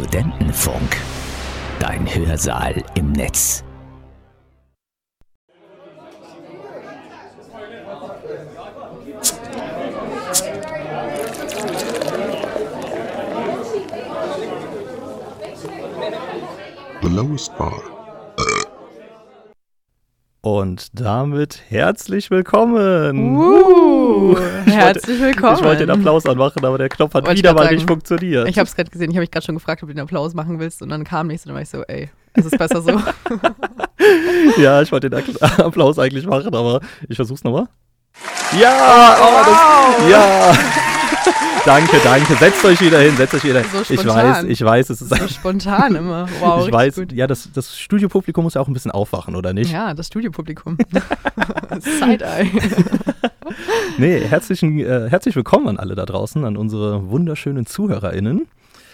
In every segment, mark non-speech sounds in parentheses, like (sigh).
Studentenfunk. Dein Hörsaal im Netz. The lowest bar. Und damit herzlich willkommen. Uh, Ich herzlich willkommen. Ich wollte den Applaus anmachen, aber der Knopf hat Wollte ich wieder mal sagen. nicht funktioniert. Ich habe es gerade gesehen, ich habe mich gerade schon gefragt, ob du den Applaus machen willst und dann kam nichts und dann war ich so, ey, es ist besser so. (laughs) ja, ich wollte den (laughs) Applaus eigentlich machen, aber ich versuch's nochmal. Ja, oh, das, ja. (laughs) danke, danke. Setzt euch wieder hin, setzt euch wieder hin. So ich weiß, ich weiß, es ist so spontan immer. (laughs) Wow, ich weiß, gut. ja, das, das Studiopublikum muss ja auch ein bisschen aufwachen, oder nicht? Ja, das Studiopublikum. (laughs) Side-Eye. Nee, herzlichen, äh, herzlich willkommen an alle da draußen, an unsere wunderschönen ZuhörerInnen.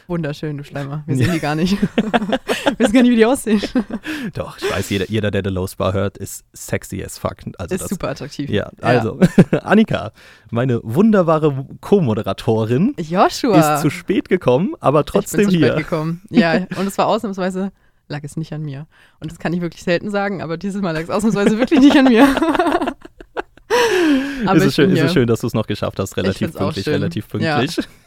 Wunderschön, du Schleimer. Wir sehen die gar nicht. (laughs) Wir wissen gar nicht, wie die aussehen. (laughs) Doch, ich weiß, jeder, jeder der The Low Bar hört, ist sexy as fuck. Also ist das, super attraktiv. Ja, also, (laughs) Annika, meine wunderbare Co-Moderatorin, Joshua. ist zu spät gekommen, aber trotzdem hier. gekommen. Ja, und es war ausnahmsweise, lag es nicht an mir. Und das kann ich wirklich selten sagen, aber dieses Mal lag es ausnahmsweise wirklich nicht an mir. aber ist, es schön, ist es schön, dass du es noch geschafft hast, relativ pünktlich, relativ Ja.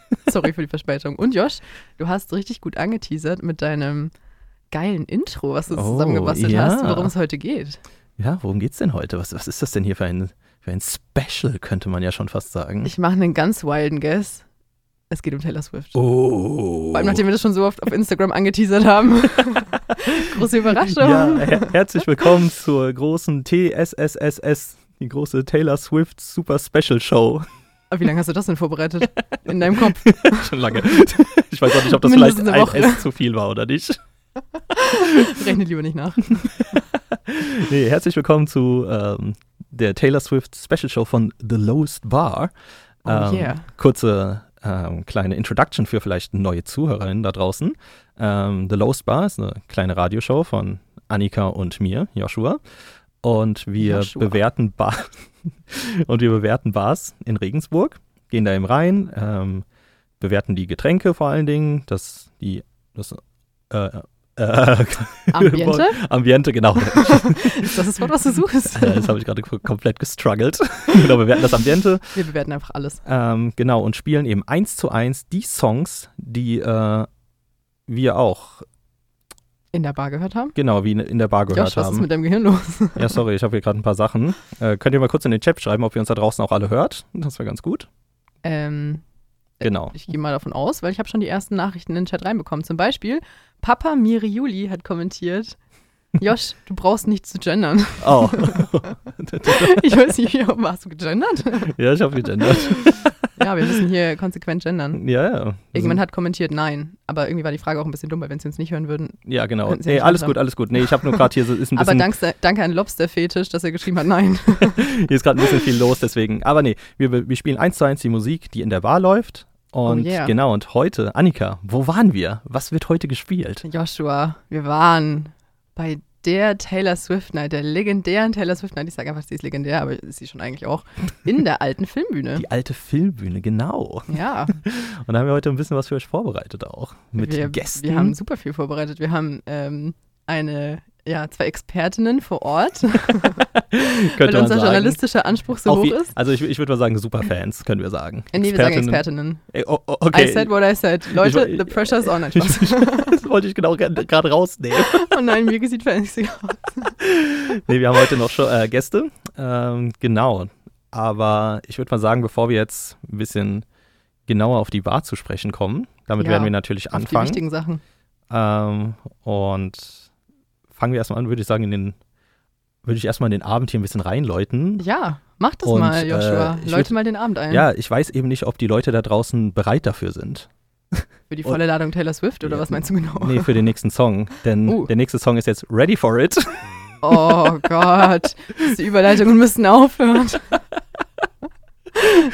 (laughs) Sorry für die Verspätung. Und Josh, du hast richtig gut angeteasert mit deinem geilen Intro, was du Oh, zusammengebastelt ja. hast, worum es heute geht. Ja, worum geht's denn heute? Was, was ist das denn hier für ein, für ein Special, könnte man ja schon fast sagen? Ich mache einen ganz wilden Guess. Es geht um Taylor Swift. oh. Vor allem, nachdem wir das schon so oft auf Instagram angeteasert haben. (laughs) Große Überraschung. Ja, her herzlich willkommen zur großen TSSSS, die große Taylor Swift Super Special Show. Aber wie lange hast du das denn vorbereitet? (laughs) In deinem Kopf? (laughs) Schon lange. Ich weiß auch nicht, ob das Mindestens vielleicht ein. S zu viel war oder nicht. (laughs) Rechne lieber nicht nach. Nee, herzlich willkommen zu ähm, der Taylor Swift Special Show von The Lowest Bar. Oh Ähm, yeah. Kurze ähm, kleine Introduction für vielleicht neue Zuhörerinnen da draußen. Ähm, The Lowest Bar ist eine kleine Radioshow von Annika und mir, Joshua. Und wir Joshua. bewerten Bar (laughs) und wir bewerten Bars in Regensburg, gehen da eben rein, ähm, bewerten die Getränke vor allen Dingen, das, die, das, äh, äh, (laughs) Ambiente? Ambiente, genau. (laughs) Ist das das Wort, was du suchst? Äh, das habe ich gerade komplett gestruggelt. genau, wir bewerten das Ambiente. Wir bewerten einfach alles. Ähm, genau, und spielen eben eins zu eins die Songs, die äh, wir auch, In der Bar gehört haben? genau, wie in- in der Bar gehört Josh, was ist haben. mit deinem Gehirn los? Ja, sorry, ich habe hier gerade ein paar Sachen. Äh, könnt ihr mal kurz in den Chat schreiben, ob ihr uns da draußen auch alle hört? Das wäre ganz gut. Ähm, Genau. Ich gehe mal davon aus, weil ich habe schon die ersten Nachrichten in den Chat reinbekommen. Zum Beispiel, Papa Miriuli hat kommentiert, Josh, du brauchst nicht zu gendern. Oh. (laughs) Ich weiß nicht, wie hast du gegendert? ja, ich habe gegendert. (laughs) Ja, wir müssen hier konsequent gendern. Ja, ja. Irgendjemand hat kommentiert nein, aber irgendwie war die Frage auch ein bisschen dumm, weil wenn sie uns nicht hören würden. Ja, genau. Sie Nee, alles gut, alles gut. Nee, ich habe nur gerade hier so, ist ein Aber bisschen, danke, danke an Lobster-Fetisch, dass er geschrieben hat nein. (laughs) hier ist gerade ein bisschen viel los, deswegen. Aber nee, wir, wir spielen eins zu eins die Musik, die in der Bar läuft. Und Oh yeah. genau, und heute, Annika, wo waren wir? Was wird heute gespielt? Joshua, wir waren bei der Taylor Swift Night, der legendären Taylor Swift Night. Ich sage einfach, sie ist legendär, aber ist sie schon eigentlich auch. In der alten Filmbühne. Die alte Filmbühne, genau. Ja, (laughs) Und da haben wir heute ein bisschen was für euch vorbereitet auch. Mit wir, Gästen. Wir haben super viel vorbereitet. Wir haben ähm, eine, ja, zwei Expertinnen vor Ort, (laughs) weil unser journalistischer Anspruch so Auf hoch ist. Also ich, ich würde mal sagen, Superfans, können wir sagen. Nee, wir sagen Expertinnen. Ey, oh, oh, okay. I said what I said. Leute, Ich- the pressure's on. (laughs) Ich, das wollte ich genau gerade rausnehmen. (laughs) Oh nein, mir sieht fancy aus. Nee, wir haben heute noch schon äh, Gäste. Ähm, genau. Aber ich würde mal sagen, bevor wir jetzt ein bisschen genauer auf die Bar zu sprechen kommen, damit Ja, werden wir natürlich Auf die anfangen. wichtigen Sachen. Ähm, und fangen wir erstmal an, würde ich sagen, in den, würde ich erstmal in den Abend hier ein bisschen reinläuten. Ja, mach das Und, mal, Joshua. äh, ich Leute würd- mal den Abend ein. Ja, ich weiß eben nicht, ob die Leute da draußen bereit dafür sind. Für die volle Ladung Taylor Swift oder Ja, was meinst du genau? Nee, für den nächsten Song. Denn Uh. der nächste Song ist jetzt Ready for It. Oh (laughs) Gott, die Überleitungen müssen aufhören. (laughs)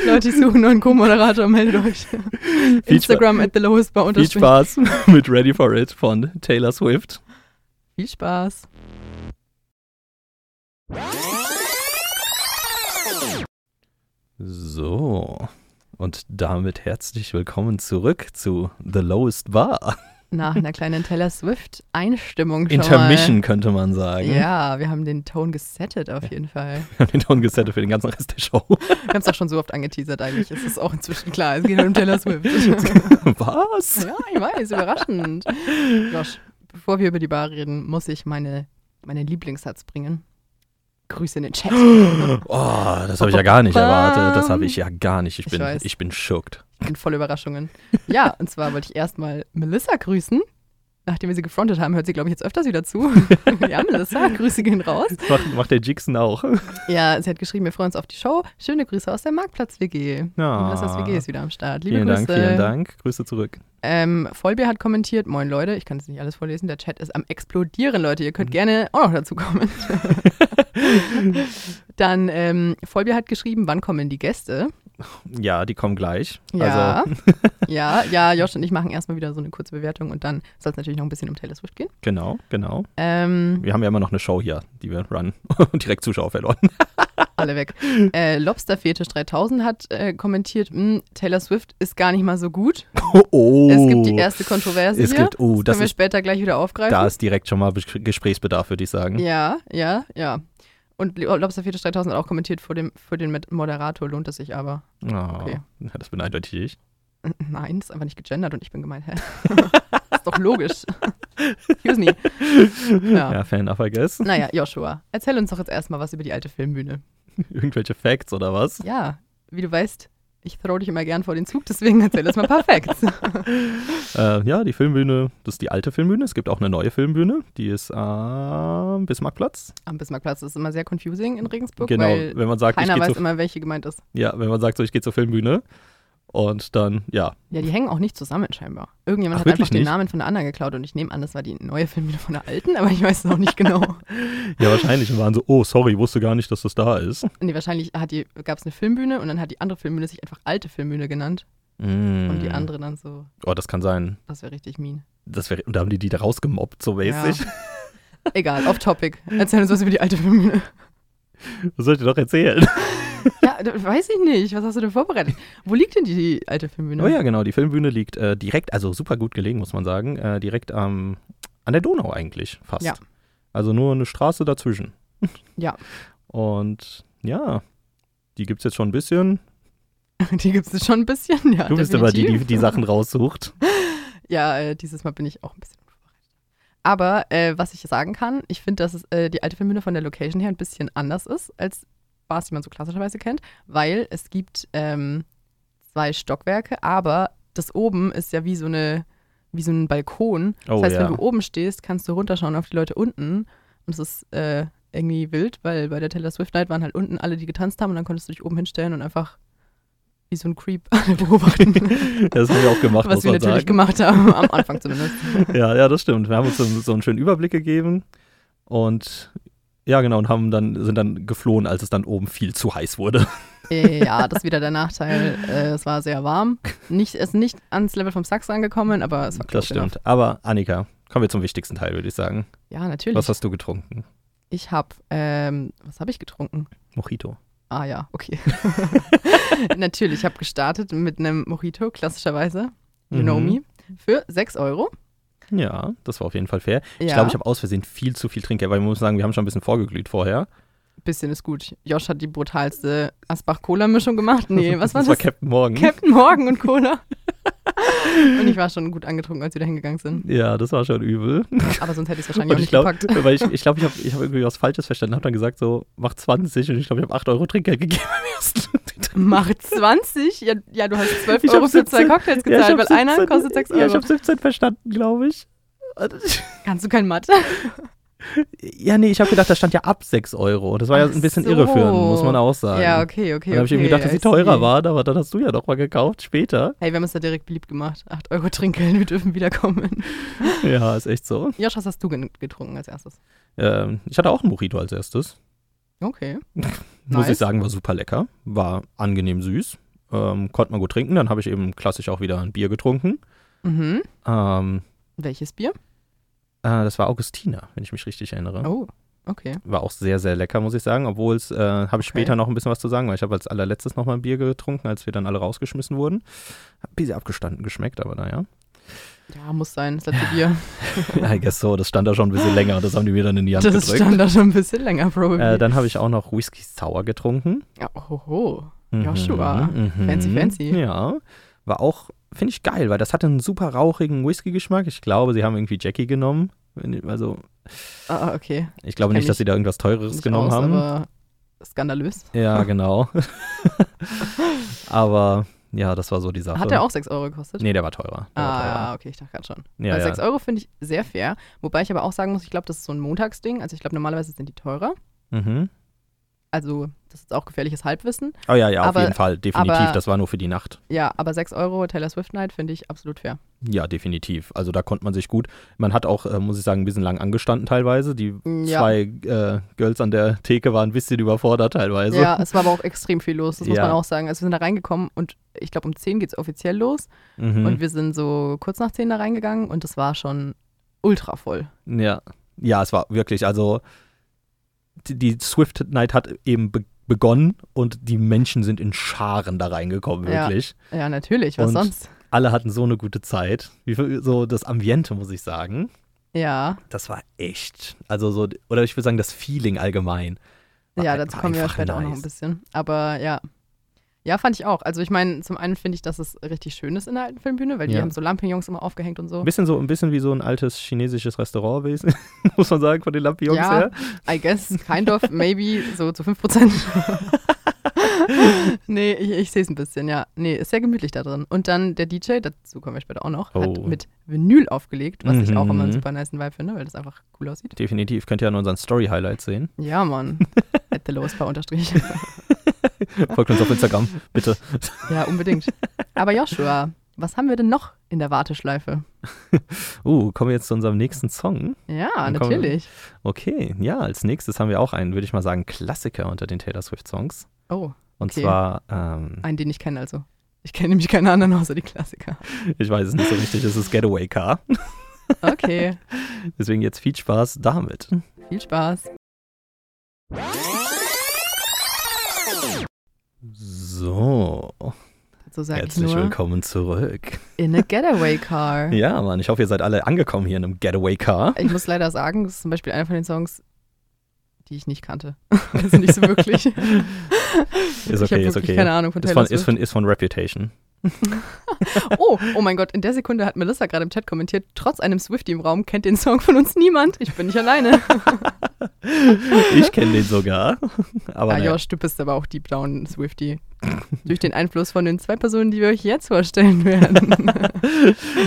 Leute, ich suche nur einen Co-Moderator, meldet euch. Instagram at the lowest bar Viel Spaß (laughs) mit Ready for It von Taylor Swift. Viel Spaß. So. Und damit herzlich willkommen zurück zu The Lowest Bar. nach einer kleinen Taylor Swift-Einstimmung schon Intermission könnte man sagen. Mal. Ja, wir haben den Ton gesettet auf jeden Fall. Wir haben den Ton gesettet für den ganzen Rest der Show. Wir haben es auch schon so oft angeteasert eigentlich. Es ist auch inzwischen klar, es geht um Taylor Swift. (laughs) Was? ja, ich weiß, überraschend. Josh, bevor wir über die Bar reden, muss ich meine, meine Lieblingssatz bringen. Grüße in den Chat. (gasps) Oh, das habe ich ja gar nicht erwartet. Das habe ich ja gar nicht. Ich Ich bin, weiß. ich bin schocked. Ich bin voll Überraschungen. Ja, und zwar wollte ich erstmal Melissa grüßen. Nachdem wir sie gefrontet haben, hört sie, glaube ich, jetzt öfters wieder zu. (laughs) ja, Melissa, Grüße gehen raus. Macht, macht der Jixon auch. Ja, sie hat geschrieben, wir freuen uns auf die Show. Schöne Grüße aus der Marktplatz-WG. Ja. Melissas WG ist wieder am Start. Liebe Vielen Grüße. Dank, vielen Dank. Grüße zurück. Ähm, Vollbier hat kommentiert, moin Leute, ich kann es nicht alles vorlesen, der Chat ist am explodieren, Leute, ihr könnt gerne auch noch dazu kommen. (laughs) Dann ähm, Vollbier hat geschrieben, wann kommen die Gäste? Ja, die kommen gleich. Ja, Also, (laughs) (laughs) ja, ja, Josh und ich machen erstmal wieder so eine kurze Bewertung und dann soll es natürlich noch ein bisschen um Taylor Swift gehen. genau, genau. Ähm, Wir haben ja immer noch eine Show hier, die wir runnen. (laughs) Und direkt Zuschauer verloren. alle weg. Äh, Lobsterfetisch 3000 hat äh, kommentiert, "Hm, Taylor Swift ist gar nicht mal so gut. Oh, Es gibt die erste Kontroverse Es gibt, oh, das das können wir ist, später gleich wieder aufgreifen. da ist direkt schon mal Gesprächsbedarf, würde ich sagen. Ja, ja, ja. Und Lobsterfetisch 3000 hat auch kommentiert, für den, für den Moderator lohnt es sich aber. Oh, Okay. ja, das bin eindeutig ich. Nein, ist einfach nicht gegendert und ich bin gemeint, hä? (laughs) ist doch logisch. Excuse me. Ja. Ja, Fan of, I guess. Naja, Joshua, erzähl uns doch jetzt erstmal was über die alte Filmbühne. (laughs) Irgendwelche Facts oder was? Ja, wie du weißt, ich throw dich immer gern vor den Zug, deswegen erzähl uns mal Facts. (laughs) Äh, ja, die Filmbühne, das ist die alte Filmbühne. Es gibt auch eine neue Filmbühne, die ist am Bismarckplatz. Am Bismarckplatz ist immer sehr confusing in Regensburg, Genau, weil wenn man sagt, keiner weiß immer, welche gemeint ist. ja, wenn man sagt, so, ich gehe zur Filmbühne und dann, ja, Ja, die hängen auch nicht zusammen scheinbar. Irgendjemand Ach, hat einfach den nicht? Namen von der anderen geklaut und ich nehme an, das war die neue Filmbühne von der alten, aber ich weiß es auch nicht genau. (laughs) ja, wahrscheinlich und waren so, oh, sorry, wusste gar nicht, dass das da ist. Nee, wahrscheinlich hat die, gab es eine Filmbühne und dann hat die andere Filmbühne sich einfach alte Filmbühne genannt Mm. und die andere dann so, Oh, das kann sein. das wäre richtig mean. Das wär, und da haben die die da rausgemobbt, so mäßig. Egal, off topic. Erzähl uns was über die alte Filmbühne. Was soll ich dir doch erzählen? (laughs) Ja, weiß ich nicht. Was hast du denn vorbereitet? Wo liegt denn die, alte Filmbühne? Oh ja, genau, die Filmbühne liegt äh, direkt, also super gut gelegen, muss man sagen, äh, direkt am an der Donau eigentlich fast. Ja. Also nur eine Straße dazwischen. (laughs) Ja. Und ja, die gibt es jetzt schon ein bisschen. (laughs) Die gibt es schon ein bisschen, ja. Du bist immer die, die die Sachen raussucht. (laughs) Ja, äh, dieses Mal bin ich auch ein bisschen unvorbereitet. Aber äh, was ich sagen kann, ich finde, dass es, äh, die alte Filmbühne von der Location her ein bisschen anders ist als Bars, die man so klassischerweise kennt, weil es gibt ähm, zwei Stockwerke, aber das oben ist ja wie so eine wie so ein Balkon. Das Oh, heißt, ja. wenn du oben stehst, kannst du runterschauen auf die Leute unten. Und es ist äh, irgendwie wild, weil bei der Taylor Swift Night waren halt unten alle, die getanzt haben und dann konntest du dich oben hinstellen und einfach wie so ein Creep (laughs) alle beobachten. (laughs) Das haben wir auch gemacht, Was wir natürlich sagen. gemacht haben, am Anfang (laughs) zumindest. Ja, ja, das stimmt. Wir haben uns so, so einen schönen Überblick gegeben und ja, genau, und haben dann, sind dann geflohen, als es dann oben viel zu heiß wurde. (laughs) Ja, das ist wieder der Nachteil. Äh, es war sehr warm. Nicht, es ist nicht ans Level vom Sachs angekommen, aber es war Das close enough. stimmt. Aber Annika, kommen wir zum wichtigsten Teil, würde ich sagen. Ja, natürlich. Was hast du getrunken? ich habe, ähm, was habe ich getrunken? Mojito. Ah ja, okay. (laughs) natürlich, ich habe gestartet mit einem Mojito, klassischerweise. You know Mhm. me. Für 6 Euro. Ja, das war auf jeden Fall fair. Ja, Ich glaube, ich habe aus Versehen viel zu viel Trinkgeld, weil man muss sagen, wir haben schon ein bisschen vorgeglüht vorher. bisschen ist gut. Josh hat die brutalste Asbach-Cola-Mischung gemacht. Nee, (laughs) was war das das? war Captain Morgan. Captain Morgan und Cola. (laughs) (laughs) und ich war schon gut angetrunken, als wir da hingegangen sind. ja, das war schon übel. Aber sonst hätte ich es (laughs) wahrscheinlich auch Und nicht glaube, gepackt. weil ich, ich, glaub, ich habe (laughs) ich hab irgendwie was Falsches verstanden, habe dann gesagt so, mach 20 und ich glaube, ich habe 8 Euro Trinkgeld gegeben beim ersten. Mach 20? Ja, ja, du hast 12 Ich Euro hab für zwei 17 Cocktails Ja, gezahlt, hab weil einer 17 kostet 6 Ja, ich Euro. habe 17 verstanden, glaube ich. Kannst du kein Mathe? Ja, nee, ich habe gedacht, das stand ja ab 6 Euro. Das war ja Ach ein bisschen so. irreführend, muss man auch sagen. Ja, okay, okay. Dann habe ich eben okay, gedacht, dass sie teurer waren, aber dann hast du ja doch mal gekauft später. Hey, wir haben uns da direkt beliebt gemacht. 8 Euro Trinkgeld, wir dürfen wiederkommen. (laughs) Ja, ist echt so. Josh, was hast du getrunken als erstes? Ähm, ich hatte auch einen Mojito als erstes. Okay. (laughs) Muss Nice. ich sagen, war super lecker. War angenehm süß. Ähm, konnte man gut trinken. Dann habe ich eben klassisch auch wieder ein Bier getrunken. Mhm. Ähm, Welches Bier? Äh, das war Augustiner, wenn ich mich richtig erinnere. Oh, okay. War auch sehr, sehr lecker, muss ich sagen. Obwohl es, äh, habe ich Okay. später noch ein bisschen was zu sagen, weil ich habe als allerletztes noch mal ein Bier getrunken, als wir dann alle rausgeschmissen wurden. Hat ein bisschen abgestanden geschmeckt, aber naja. Ja, muss sein, das letzte Bier. (laughs) I guess so, das stand da schon ein bisschen länger. Das haben die mir dann in die Hand Das gedrückt. stand da schon ein bisschen länger, probably. Äh, dann habe ich auch noch Whisky Sour getrunken. ja, oho. Joshua. Mhm, Fancy, mhm. fancy. Ja, war auch, finde ich geil, weil das hatte einen super rauchigen Whisky-Geschmack. Ich glaube, sie haben irgendwie Jackie genommen. Also, Ah, okay. ich glaube Kenn nicht, dass ich sie da irgendwas Teureres genommen aus, haben. Aber skandalös. Ja, (laughs) genau. aber ja, das war so die Sache. Hat der auch 6 Euro gekostet? Nee, der war teurer. Der war Ah, teurer. ja, okay, ich dachte gerade schon. Ja, Weil ja. 6 Euro finde ich sehr fair. Wobei ich aber auch sagen muss, ich glaube, das ist so ein Montagsding. Also ich glaube, normalerweise sind die teurer. Mhm. Also das ist auch gefährliches Halbwissen. Oh ja, ja, auf Aber- jeden Fall, definitiv. aber- das war nur für die Nacht. Ja, aber 6 Euro Taylor Swift Night finde ich absolut fair. Ja, definitiv. Also da konnte man sich gut. Man hat auch, äh, muss ich sagen, ein bisschen lang angestanden teilweise. Die Ja. zwei äh, Girls an der Theke waren ein bisschen überfordert teilweise. Ja, es war aber auch extrem viel los, das muss Ja. man auch sagen. Also wir sind da reingekommen und ich glaube, um 10 geht es offiziell los. Mhm. Und wir sind so kurz nach 10 da reingegangen und das war schon ultra voll. Ja, ja, es war wirklich, also die, Swift Night hat eben be begonnen und die Menschen sind in Scharen da reingekommen, Ja. wirklich. Ja, natürlich, was Und- sonst? Alle hatten so eine gute Zeit. Wie so das Ambiente, muss ich sagen. Ja, Das war echt, also so, oder ich würde sagen, das Feeling allgemein. ja, dazu kommen wir ja später auch noch ein nice. bisschen. Aber ja. Ja, fand ich auch. Also ich meine, zum einen finde ich, dass es richtig schön ist in der alten Filmbühne, weil die Ja. haben so Lampignons immer aufgehängt und so. Ein bisschen so, ein bisschen wie so ein altes chinesisches Restaurantwesen, (laughs) muss man sagen, von den Lampions Ja, her. I guess, kind of, maybe, so zu 5%. (laughs) nee, ich, ich sehe es ein bisschen, ja. Nee, ist sehr gemütlich da drin. Und dann der DJ, dazu kommen wir später auch noch, hat Oh. mit Vinyl aufgelegt, was ich auch immer einen Mhm. super nice Vibe finde, weil das einfach cool aussieht. Definitiv, könnt ihr an unseren Story-Highlights sehen. Ja, Mann. (laughs) At the lowest bar unterstrich. (laughs) Folgt uns auf Instagram, bitte. ja, unbedingt. Aber Joshua, was haben wir denn noch in der Warteschleife? (laughs) Uh, kommen wir jetzt zu unserem nächsten Song. Ja, Dann kommen wir- natürlich. Okay, ja, als nächstes haben wir auch einen, würde ich mal sagen, Klassiker unter den Taylor Swift-Songs. Oh, Und Okay. zwar, ähm, einen, den ich kenne also. Ich kenne nämlich keine anderen außer die Klassiker. (laughs) ich weiß es nicht so richtig, es ist Getaway Car. Okay, Deswegen jetzt viel Spaß damit. viel Spaß. So, So sage ich herzlich nur. willkommen zurück. In a Getaway Car. (laughs) Ja, Mann, ich hoffe, ihr seid alle angekommen hier in einem Getaway Car. Ich muss leider sagen, das ist zum Beispiel einer von den Songs, die ich nicht kannte. (laughs) also nicht so wirklich. (laughs) Ist ich okay, ist okay. keine Ahnung von Ist von, ist, von, ist von Reputation. Oh, oh mein Gott, in der Sekunde hat Melissa gerade im Chat kommentiert, trotz einem Swiftie im Raum kennt den Song von uns niemand. Ich bin nicht alleine. (laughs) Ich kenne den sogar. (laughs) Aber ah, naja. Josh, du bist aber auch Deep Down Swiftie. Durch den Einfluss von den zwei Personen, die wir euch jetzt vorstellen werden. (laughs)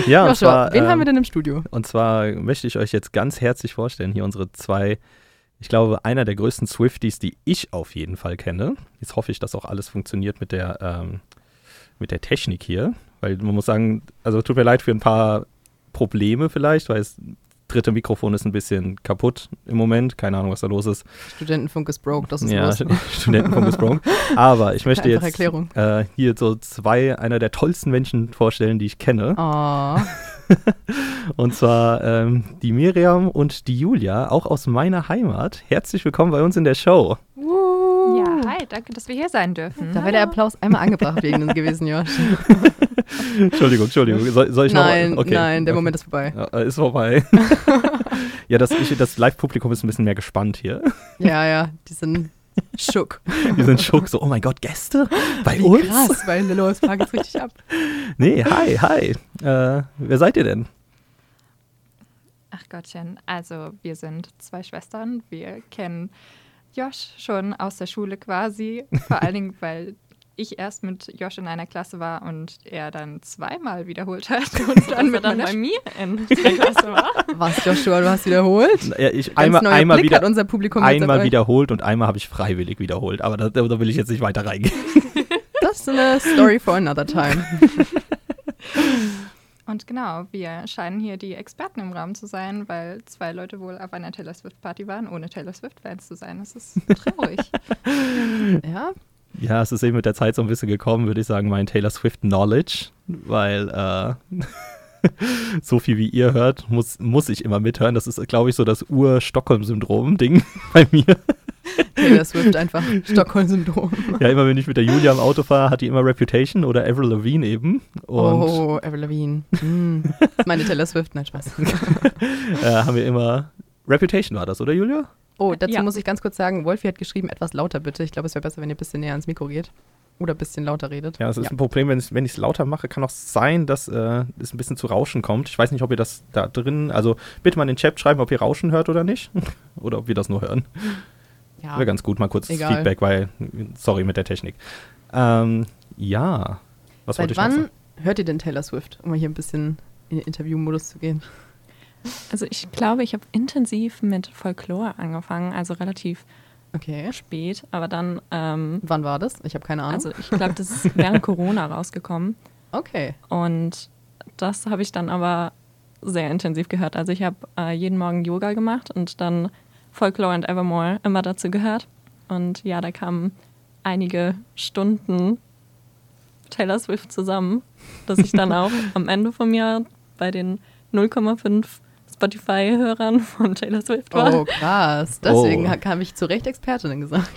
ja, und Joshua, zwar, wen ähm, haben wir denn im Studio? Und zwar möchte ich euch jetzt ganz herzlich vorstellen, hier unsere zwei, ich glaube, einer der größten Swifties, die ich auf jeden Fall kenne. Jetzt hoffe ich, dass auch alles funktioniert mit der, ähm, mit der Technik hier. Weil man muss sagen, also tut mir leid für ein paar Probleme vielleicht, weil das dritte Mikrofon ist ein bisschen kaputt im Moment. Keine Ahnung, was da los ist. Studentenfunk ist broke, das ist ja, los. (laughs) Studentenfunk ist broke. (laughs) Aber ich möchte jetzt äh, hier so zwei, einer der tollsten Menschen vorstellen, die ich kenne. Oh, (laughs) Und zwar ähm, die Miriam und die Julia, auch aus meiner Heimat. Herzlich willkommen bei uns in der Show. Ja, hi, danke, dass wir hier sein dürfen. da wäre der Applaus einmal angebracht wegen uns gewesen, (laughs) Josh. Entschuldigung, Entschuldigung. Soll, soll ich Nein, noch? Okay. nein, der okay. Moment ist vorbei. Ja, äh, ist vorbei. (laughs) ja, das, ich- das Live-Publikum ist ein bisschen mehr gespannt hier. Ja, ja, die sind schock. Die sind schock, so, oh mein Gott, Gäste bei Wie uns? krass, weil in Lillo's Park geht's richtig ab. Nee, hi, hi. Äh, wer seid ihr denn? Ach Gottchen, also wir sind zwei Schwestern. Wir kennen Josh schon aus der Schule quasi. Vor allen Dingen, weil ich erst mit Josh in einer Klasse war und er dann zweimal wiederholt hat (laughs) und dann mit dann bei mir in (laughs) der Klasse war. Was, Joshua, du hast wiederholt? Ja, ich, Ganz einmal einmal, Blick hat wieder, unser Publikum einmal wiederholt und einmal habe ich freiwillig wiederholt. Aber da, da will ich jetzt nicht weiter reingehen. Das ist eine Story for another time. (laughs) Und genau, wir scheinen hier die Experten im Raum zu sein, weil zwei Leute wohl auf einer Taylor Swift Party waren, ohne Taylor Swift Fans zu sein. Das ist traurig. (laughs) Ja, Ja, es ist eben mit der Zeit so ein bisschen gekommen, würde ich sagen, mein Taylor Swift Knowledge, weil äh, (laughs) so viel wie ihr hört, muss, muss ich immer mithören. Das ist, glaube ich, so das Ur-Stockholm-Syndrom-Ding (laughs) bei mir. (laughs) Taylor Swift einfach Stockholm-Syndrom. Ja, immer wenn ich mit der Julia im Auto fahre, hat die immer Reputation oder Avril Lavigne eben. Und oh, Avril Lavigne. Hm. Meine Taylor Swift, nein, Spaß. (laughs) äh, haben wir immer. Reputation war das, oder Julia? Oh, dazu Ja. muss ich ganz kurz sagen, Wolfi hat geschrieben, etwas lauter bitte. Ich glaube, es wäre besser, wenn ihr ein bisschen näher ans Mikro geht. Oder ein bisschen lauter redet. Ja, es ist ein Problem, wenn ich es lauter mache, kann auch sein, dass äh, es ein bisschen zu Rauschen kommt. Ich weiß nicht, ob ihr das da drin, also bitte mal in den Chat schreiben, ob ihr Rauschen hört oder nicht. (laughs) oder ob wir das nur hören. Ja. Wäre ganz gut, mal kurz Egal. Feedback, weil, sorry mit der Technik. Ähm, ja, was wollte Seit ich noch wann sagen? hört ihr denn Taylor Swift, um mal hier ein bisschen in den Interviewmodus zu gehen? Also ich glaube, ich habe intensiv mit Folklore angefangen, also relativ Okay. spät, aber dann, ähm, Wann war das? Ich habe keine Ahnung. also ich glaube, das ist während Corona rausgekommen (laughs) okay. und das habe ich dann aber sehr intensiv gehört. Also ich habe äh, jeden Morgen Yoga gemacht und dann Folklore and Evermore immer dazu gehört und ja, da kamen einige Stunden Taylor Swift zusammen, dass ich dann (laughs) auch am Ende von mir bei den 0,5 Spotify-Hörern von Taylor Swift war. Oh, krass. Deswegen Oh. habe ich zu Recht Expertinnen gesagt.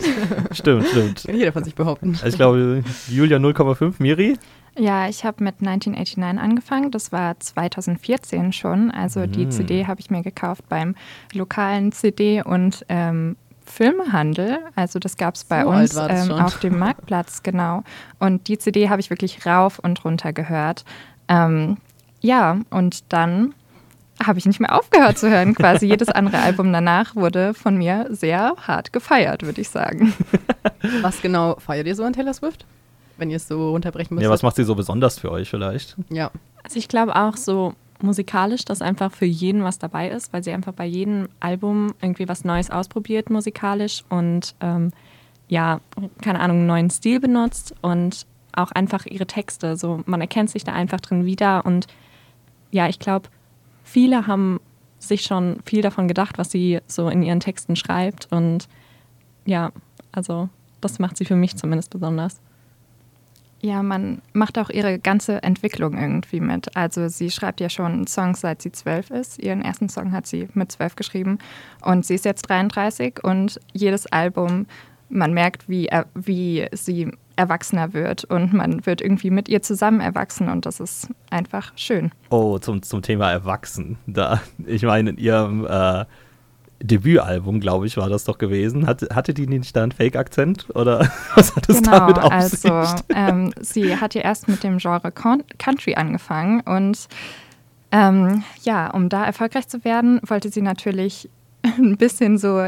Stimmt, stimmt. Kann jeder von sich behaupten. Also ich glaube, Julia 0,5, Miri. Ja, ich habe mit 1989 angefangen. Das war 2014 schon. Also die Mhm. CD habe ich mir gekauft beim lokalen CD- und ähm, Filmehandel. Also das gab es bei So uns ähm, auf dem (laughs) Marktplatz, genau. Und die CD habe ich wirklich rauf und runter gehört. Ähm, ja, und dann habe ich nicht mehr aufgehört zu hören. Quasi jedes andere (laughs) Album danach wurde von mir sehr hart gefeiert, würde ich sagen. Was genau feiert ihr so an Taylor Swift? Wenn ihr es so runterbrechen müsst. Ja, was macht sie so besonders für euch vielleicht? Ja. Also ich glaube auch so musikalisch, dass einfach für jeden was dabei ist, weil sie einfach bei jedem Album irgendwie was Neues ausprobiert musikalisch und ähm, ja, keine Ahnung, einen neuen Stil benutzt und auch einfach ihre Texte. So, man erkennt sich da einfach drin wieder und ja, ich glaube, viele haben sich schon viel davon gedacht, was sie so in ihren Texten schreibt und ja, also das macht sie für mich zumindest besonders. Ja, man macht auch ihre ganze Entwicklung irgendwie mit. Also sie schreibt ja schon Songs, seit sie zwölf ist. Ihren ersten Song hat sie mit zwölf geschrieben und sie ist jetzt 33 und jedes Album, man merkt, wie, wie sie erwachsener wird und man wird irgendwie mit ihr zusammen erwachsen und das ist einfach schön. Oh, zum, zum Thema Erwachsen. Da, ich meine, in ihrem äh, Debütalbum, glaube ich, war das doch gewesen. Hat, hatte die nicht da einen Fake-Akzent? Oder (laughs) was hat es genau, damit auf sich? also ähm, sie hat ja erst mit dem Genre Con Country angefangen und ähm, ja, um da erfolgreich zu werden, wollte sie natürlich (laughs) ein bisschen so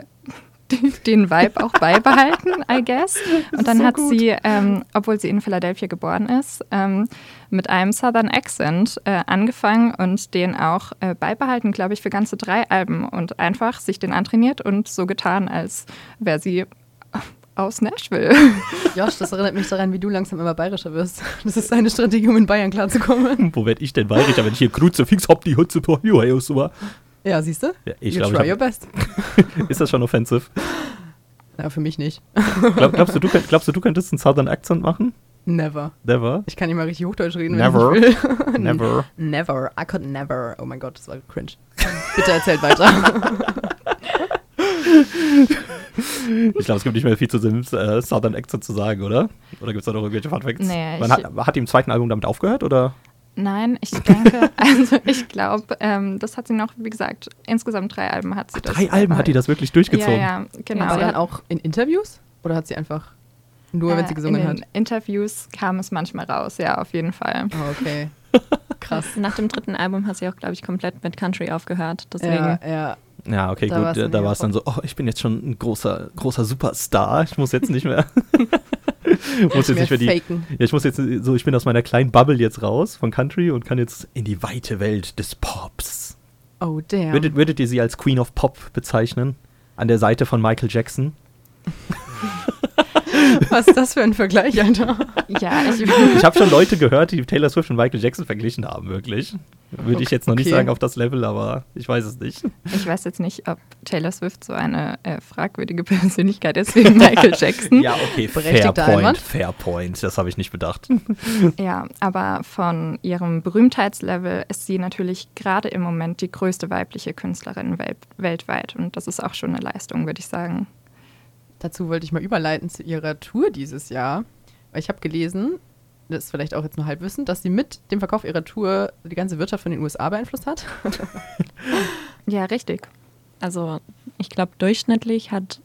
den Vibe auch beibehalten, I guess. Und dann so hat gut. sie, ähm, obwohl sie in Philadelphia geboren ist, ähm, mit einem Southern Accent äh, angefangen und den auch äh, beibehalten, glaube ich, für ganze drei Alben und einfach sich den antrainiert und so getan, als wäre sie aus Nashville. (laughs) Josh, das erinnert mich daran, wie du langsam immer bayerischer wirst. Das ist deine Strategie, um in Bayern klarzukommen. Wo werd ich denn bayerischer, wenn ich hier Kruzifix hab, die Hutze vor so Ja, siehst du? Ja, ich you glaube, try ich your best. (laughs) ist das schon offensive? (laughs) Na, für mich nicht. Glaub, glaubst, du, du, (laughs) glaubst du, du könntest einen Southern Accent machen? Never. Never. Ich kann nicht mal richtig Hochdeutsch reden, Never. wenn ich will. Never. Never. I could never. Oh mein Gott, das war cringe. Bitte erzählt weiter. Ich glaube, es gibt nicht mehr viel zu dem äh, Southern Accent zu sagen, oder? Oder gibt es da noch irgendwelche Fun Facts? Nee, ich- hat, hat die im zweiten Album damit aufgehört, oder? Nein, ich denke, (laughs) also ich glaube, ähm, das hat sie noch, wie gesagt, insgesamt drei Alben hat sie das. Drei Alben hat die das wirklich durchgezogen. Ja, ja, genau. Aber Sie dann auch in Interviews? Oder hat sie einfach nur, wenn sie äh, gesungen in hat? den Interviews kam es manchmal raus, ja, auf jeden Fall. Oh, okay. (laughs) Krass. Nach dem dritten Album hat sie auch, glaube ich, komplett mit Country aufgehört. Deswegen Ja, ja. Ja, okay, Da war's gut. dann Da war es dann so, oh, ich bin jetzt schon ein großer, großer Superstar. Ich muss jetzt nicht mehr. (laughs) (laughs) muss jetzt nicht mehr die. faken. Ja, ich muss jetzt so, ich bin aus meiner kleinen Bubble jetzt raus von Country und kann jetzt in die weite Welt des Pops. Oh, damn. Würdet, würdet ihr sie als Queen of Pop bezeichnen? An der Seite von Michael Jackson? (laughs) (laughs) Was ist das für ein Vergleich, Alter? Ja, ich, Ich habe schon Leute gehört, die Taylor Swift und Michael Jackson verglichen haben, wirklich. Würde ich jetzt noch nicht Okay. sagen auf das Level, aber ich weiß es nicht. ich weiß jetzt nicht, ob Taylor Swift so eine äh, fragwürdige (laughs) Persönlichkeit ist wie Michael (laughs) Jackson. Ja, okay, fair point, fair point. Das habe ich nicht bedacht. Ja, aber von ihrem Berühmtheitslevel ist sie natürlich gerade im Moment die größte weibliche Künstlerin welt weltweit. Und das ist auch schon eine Leistung, würde ich sagen. Dazu wollte ich mal überleiten zu ihrer Tour dieses Jahr. Weil ich habe gelesen, das ist vielleicht auch jetzt nur halbwissend, dass sie mit dem Verkauf ihrer Tour die ganze Wirtschaft von den USA beeinflusst hat. (laughs) Ja, richtig. Also ich glaube, durchschnittlich hat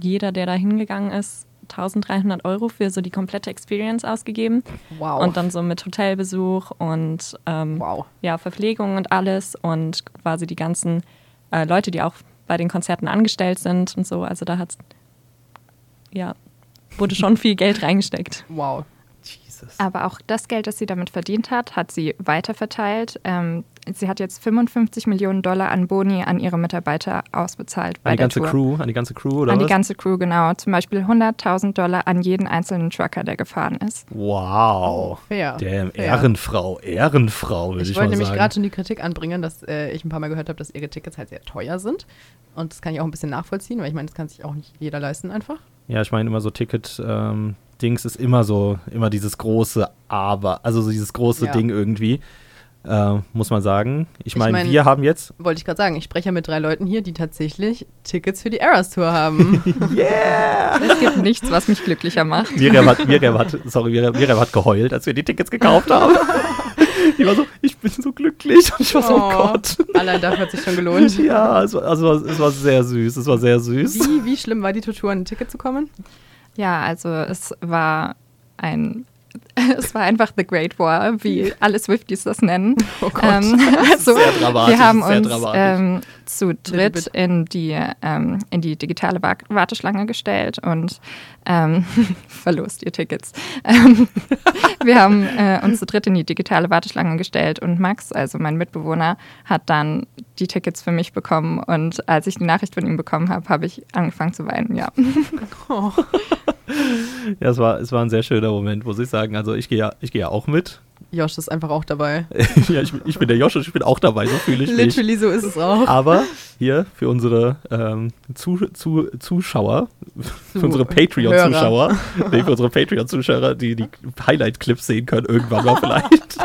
jeder, der da hingegangen ist, 1300 Euro für so die komplette Experience ausgegeben. Wow. Und dann so mit Hotelbesuch und ähm, wow. ja, Verpflegung und alles und quasi die ganzen äh, Leute, die auch bei den Konzerten angestellt sind und so. Also da hat ja, wurde schon viel Geld reingesteckt. Wow. Jesus. Aber auch das Geld, das sie damit verdient hat, hat sie weiterverteilt. Ähm, sie hat jetzt 55 Millionen Dollar an Boni an ihre Mitarbeiter ausbezahlt bei An die der ganze Tour. Crew, an die ganze Crew oder an die was? ganze Crew, genau. Zum Beispiel 100.000 Dollar an jeden einzelnen Trucker, der gefahren ist. wow. Fair. Damn, fair. Ehrenfrau, Ehrenfrau, würde ich, Ich mal wollte nämlich sagen. gerade schon die Kritik anbringen, dass äh, ich ein paar Mal gehört habe, dass ihre Tickets halt sehr teuer sind. Und das kann ich auch ein bisschen nachvollziehen, weil ich meine, das kann sich auch nicht jeder leisten einfach. Ja, ich meine immer so Ticket ähm, Dings ist immer so immer dieses große Aber, also so dieses große Ja. Ding irgendwie. Äh, muss man sagen. Ich Ich meine, mein- wir haben jetzt Wollte ich gerade sagen, ich spreche ja mit drei Leuten hier, die tatsächlich Tickets für die Eras Tour haben. (laughs) Yeah! Es gibt nichts, was mich glücklicher macht. Miriam hat, Miriam hat, sorry, Miriam, Miriam hat geheult, als wir die Tickets gekauft haben. (laughs) Die war so, ich bin so glücklich. Und ich war so, oh, Oh. Gott. Allein dafür hat sich schon gelohnt. (laughs) Ja, es war, also es war sehr süß. Es war sehr süß. Wie, wie schlimm war die Tour, an ein Ticket zu kommen? Ja, also es war ein. (laughs) Es war einfach The Great War, wie (laughs) alle Swifties das nennen. Oh Gott. Ähm, also, Sehr dramatisch, wir haben sehr uns ähm, zu dritt in die, ähm, in die digitale Wa- Warteschlange gestellt und ähm, (laughs) verlost ihr Tickets. Ähm, (laughs) wir haben äh, uns zu dritt in die digitale Warteschlange gestellt und Max, also mein Mitbewohner, hat dann die Tickets für mich bekommen und als ich die Nachricht von ihm bekommen habe, habe ich angefangen zu weinen, ja. Oh. (laughs) Ja, es war, es war ein sehr schöner Moment, muss ich sagen. Also ich gehe ja, ich gehe ja auch mit. Josh ist einfach auch dabei. (laughs) ja, ich, bin- ich bin der Josh und ich bin auch dabei, so fühle ich mich. Literally so ist es auch. Aber hier für unsere ähm, zu, zu, Zuschauer, für unsere Patreon-Zuschauer, (laughs) nee, für unsere Patreon-Zuschauer, die die Highlight-Clips sehen können, irgendwann mal (laughs) vielleicht.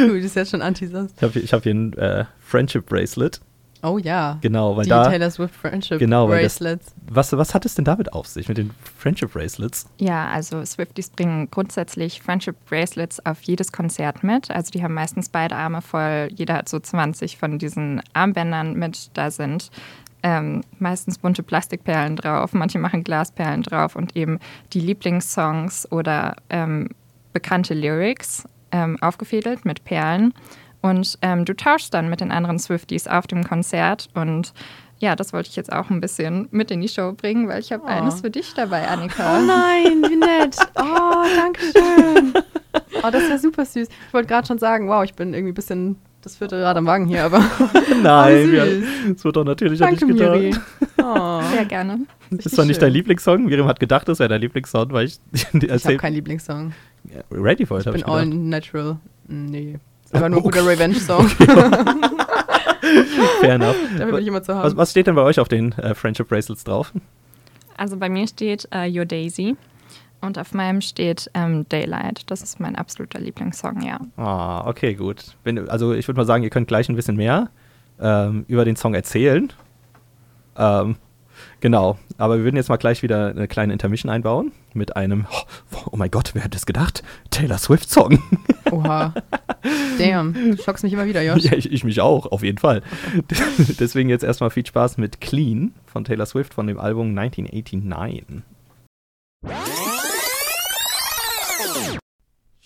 Du bist jetzt schon Antisas. Ich habe hier, hab hier ein äh, Friendship-Bracelet. Oh ja. Genau, weil die da, Taylor Swift Friendship Genau, weil das- Bracelets. was, was hat es denn damit auf sich mit den Friendship-Bracelets? Ja, also Swifties bringen grundsätzlich Friendship Bracelets auf jedes Konzert mit. Also die haben meistens beide Arme voll. Jeder hat so 20 von diesen Armbändern mit. Da sind ähm, meistens bunte Plastikperlen drauf. Manche machen Glasperlen drauf und eben die Lieblingssongs oder ähm, bekannte Lyrics ähm, aufgefädelt mit Perlen. Und ähm, du tauschst dann mit den anderen Swifties auf dem Konzert und ja, das wollte ich jetzt auch ein bisschen mit in die Show bringen, weil ich habe Oh. eines für dich dabei, Annika. Oh nein, wie nett. Oh, danke schön. Oh, das wäre super süß. Ich wollte gerade schon sagen, wow, ich bin irgendwie ein bisschen das vierte Rad am Wagen hier, aber (laughs) Nein, wir, das wird doch natürlich an dich danke, gedacht. Miri. (laughs) Oh. Sehr gerne. Ist zwar nicht schön. dein Lieblingssong, Miriam hat gedacht, das wäre dein Lieblingssong, weil ich (laughs) Ich habe keinen Lieblingssong. Ready for it, Ich habe bin ich all natural. Nee. Ist aber nur ein Okay. guter Revenge-Song. (laughs) (laughs) Fair enough. Dafür bin ich immer zu haben. Was, was steht denn bei euch auf den äh, Friendship Bracelets drauf? Also bei mir steht äh, Your Daisy. Und auf meinem steht ähm, Daylight. Das ist mein absoluter Lieblingssong, ja. Ah, okay, gut. Wenn, also ich würde mal sagen, ihr könnt gleich ein bisschen mehr ähm, über den Song erzählen. Ähm, genau, aber wir würden jetzt mal gleich wieder eine kleine Intermission einbauen mit einem, oh, oh mein Gott, wer hätte es gedacht? Taylor Swift Song. Oha. (laughs) Damn. Du schockst mich immer wieder, Josh. ja, ich, ich mich auch, auf jeden Fall. (laughs) Deswegen jetzt erstmal viel Spaß mit Clean von Taylor Swift von dem Album 1989.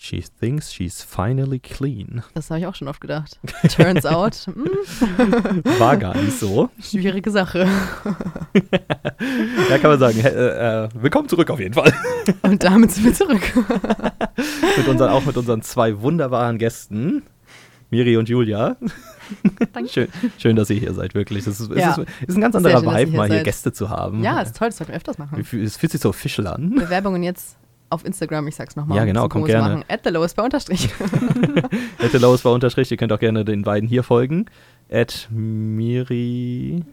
She thinks she's finally clean. Das habe ich auch schon oft gedacht. Turns out, (laughs) hm, War gar nicht so. schwierige Sache. Ja, kann man sagen. Äh, äh, willkommen zurück auf jeden Fall. Und damit sind wir zurück. (laughs) mit unseren, auch mit unseren zwei wunderbaren Gästen, Miri und Julia. Danke. Schön, schön, dass ihr hier seid, wirklich. Es ist, Ja. ist, ist ein ganz anderer schön, Vibe, hier mal hier seid. Gäste zu haben. Ja, ist toll, das sollten wir öfters machen. Es fühlt sich so official an. Bewerbungen jetzt auf Instagram, ich sag's nochmal. Ja, genau, kommt groß gerne. Machen. At the lowest bei Unterstrich. (laughs) At Lois war Unterstrich. Ihr könnt auch gerne den beiden hier folgen. At Miri.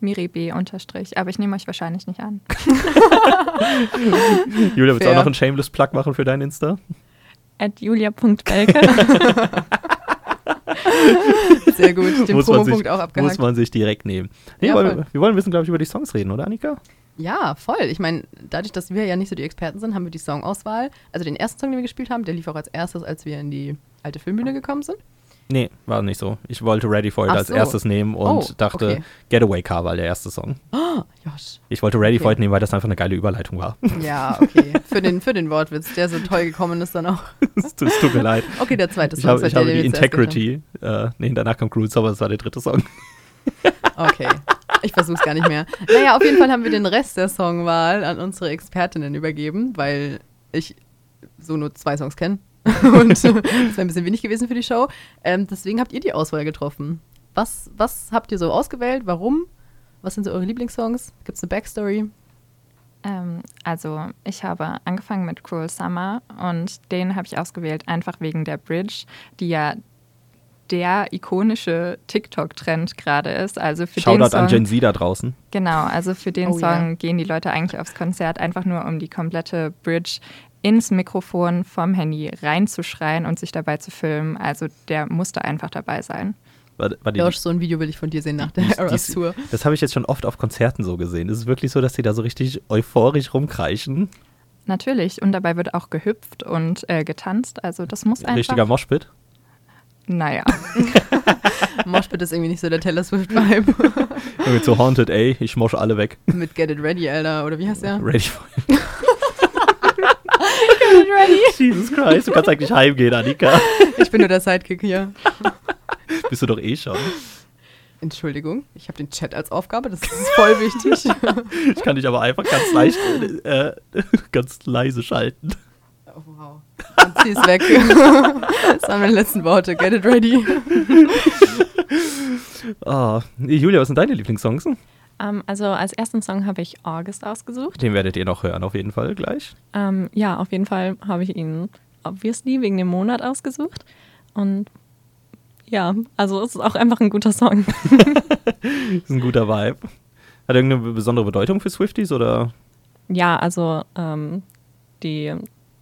Miri B. unterstrich. Aber ich nehme euch wahrscheinlich nicht an. (laughs) Julia, willst du auch noch einen Shameless Plug machen für dein Insta? At julia.belke. (laughs) Sehr gut. Den Muss man Promopunkt sich- auch Muss abgehakt. man sich direkt nehmen. Nee, Ja, voll. wir wollen ein bisschen, glaube ich, über die Songs reden, oder Annika? Ja, voll. Ich meine, dadurch, dass wir ja nicht so die Experten sind, haben wir die Songauswahl. Also den ersten Song, den wir gespielt haben, der lief auch als erstes, als wir in die alte Filmbühne gekommen sind. Nee, war nicht so. Ich wollte Ready for It Ach als so. erstes nehmen und Oh, dachte, okay. Getaway Car war der erste Song. Oh, Josh. Ich wollte Ready for Okay. It nehmen, weil das einfach eine geile Überleitung war. (laughs) Ja, okay. für, den, für den Wortwitz, der so toll gekommen ist dann auch. (laughs) es, tut- es tut mir leid. Okay, der zweite Ich Song. habe, ist ich der, habe die Integrity. Äh, nee, danach kam Cruise, aber das war der dritte Song. Okay. Ich versuch's gar nicht mehr. Naja, auf jeden Fall haben wir den Rest der Songwahl an unsere Expertinnen übergeben, weil ich so nur zwei Songs kenne. (laughs) Und das wäre ein bisschen wenig gewesen für die Show. Ähm, deswegen habt ihr die Auswahl getroffen. Was, was habt ihr so ausgewählt? Warum? Was sind so eure Lieblingssongs? Gibt es eine Backstory? Ähm, also ich habe angefangen mit Cruel Summer und den habe ich ausgewählt einfach wegen der Bridge, die ja der ikonische TikTok-Trend gerade ist. Also für den Shoutout Song, an Gen Z da draußen. Genau, also für den Oh, Song ja. gehen die Leute eigentlich aufs Konzert einfach nur um die komplette Bridge ins Mikrofon vom Handy reinzuschreien und sich dabei zu filmen. Also der musste einfach dabei sein. Josh, so ein Video will ich von dir sehen nach der die- die- Eras Tour. Das habe ich jetzt schon oft auf Konzerten so gesehen. Es ist wirklich so, dass die da so richtig euphorisch rumkreischen. Natürlich, und dabei wird auch gehüpft und äh, getanzt. Also das muss einfach. Richtiger Moshpit. Naja, (laughs) Moshpit ist irgendwie nicht so der Taylor Swift-Vibe. Irgendwie so Haunted, ey, ich mosche alle weg. Mit Get It Ready, Alter. Oder wie heißt der? Ready for (laughs) It. Jesus Christ, du kannst eigentlich heimgehen, Annika. Ich bin nur der Sidekick hier. Bist du doch eh schon. Entschuldigung, ich habe den Chat als Aufgabe, das ist voll wichtig. (laughs) Ich kann dich aber einfach ganz leicht, äh, ganz leise schalten. Oh, wow. Und zieh es weg. (laughs) Das waren meine letzten Worte. Get it ready. (laughs) Ah, Julia, was sind deine Lieblingssongs? Ähm, also als ersten Song habe ich August ausgesucht. Den werdet ihr noch hören, auf jeden Fall gleich. Ähm, ja, auf jeden Fall habe ich ihn obviously wegen dem Monat ausgesucht. Und ja, also es ist auch einfach ein guter Song. (laughs) Ist ein guter Vibe. Hat er irgendeine besondere Bedeutung für Swifties oder? Ja, also ähm, die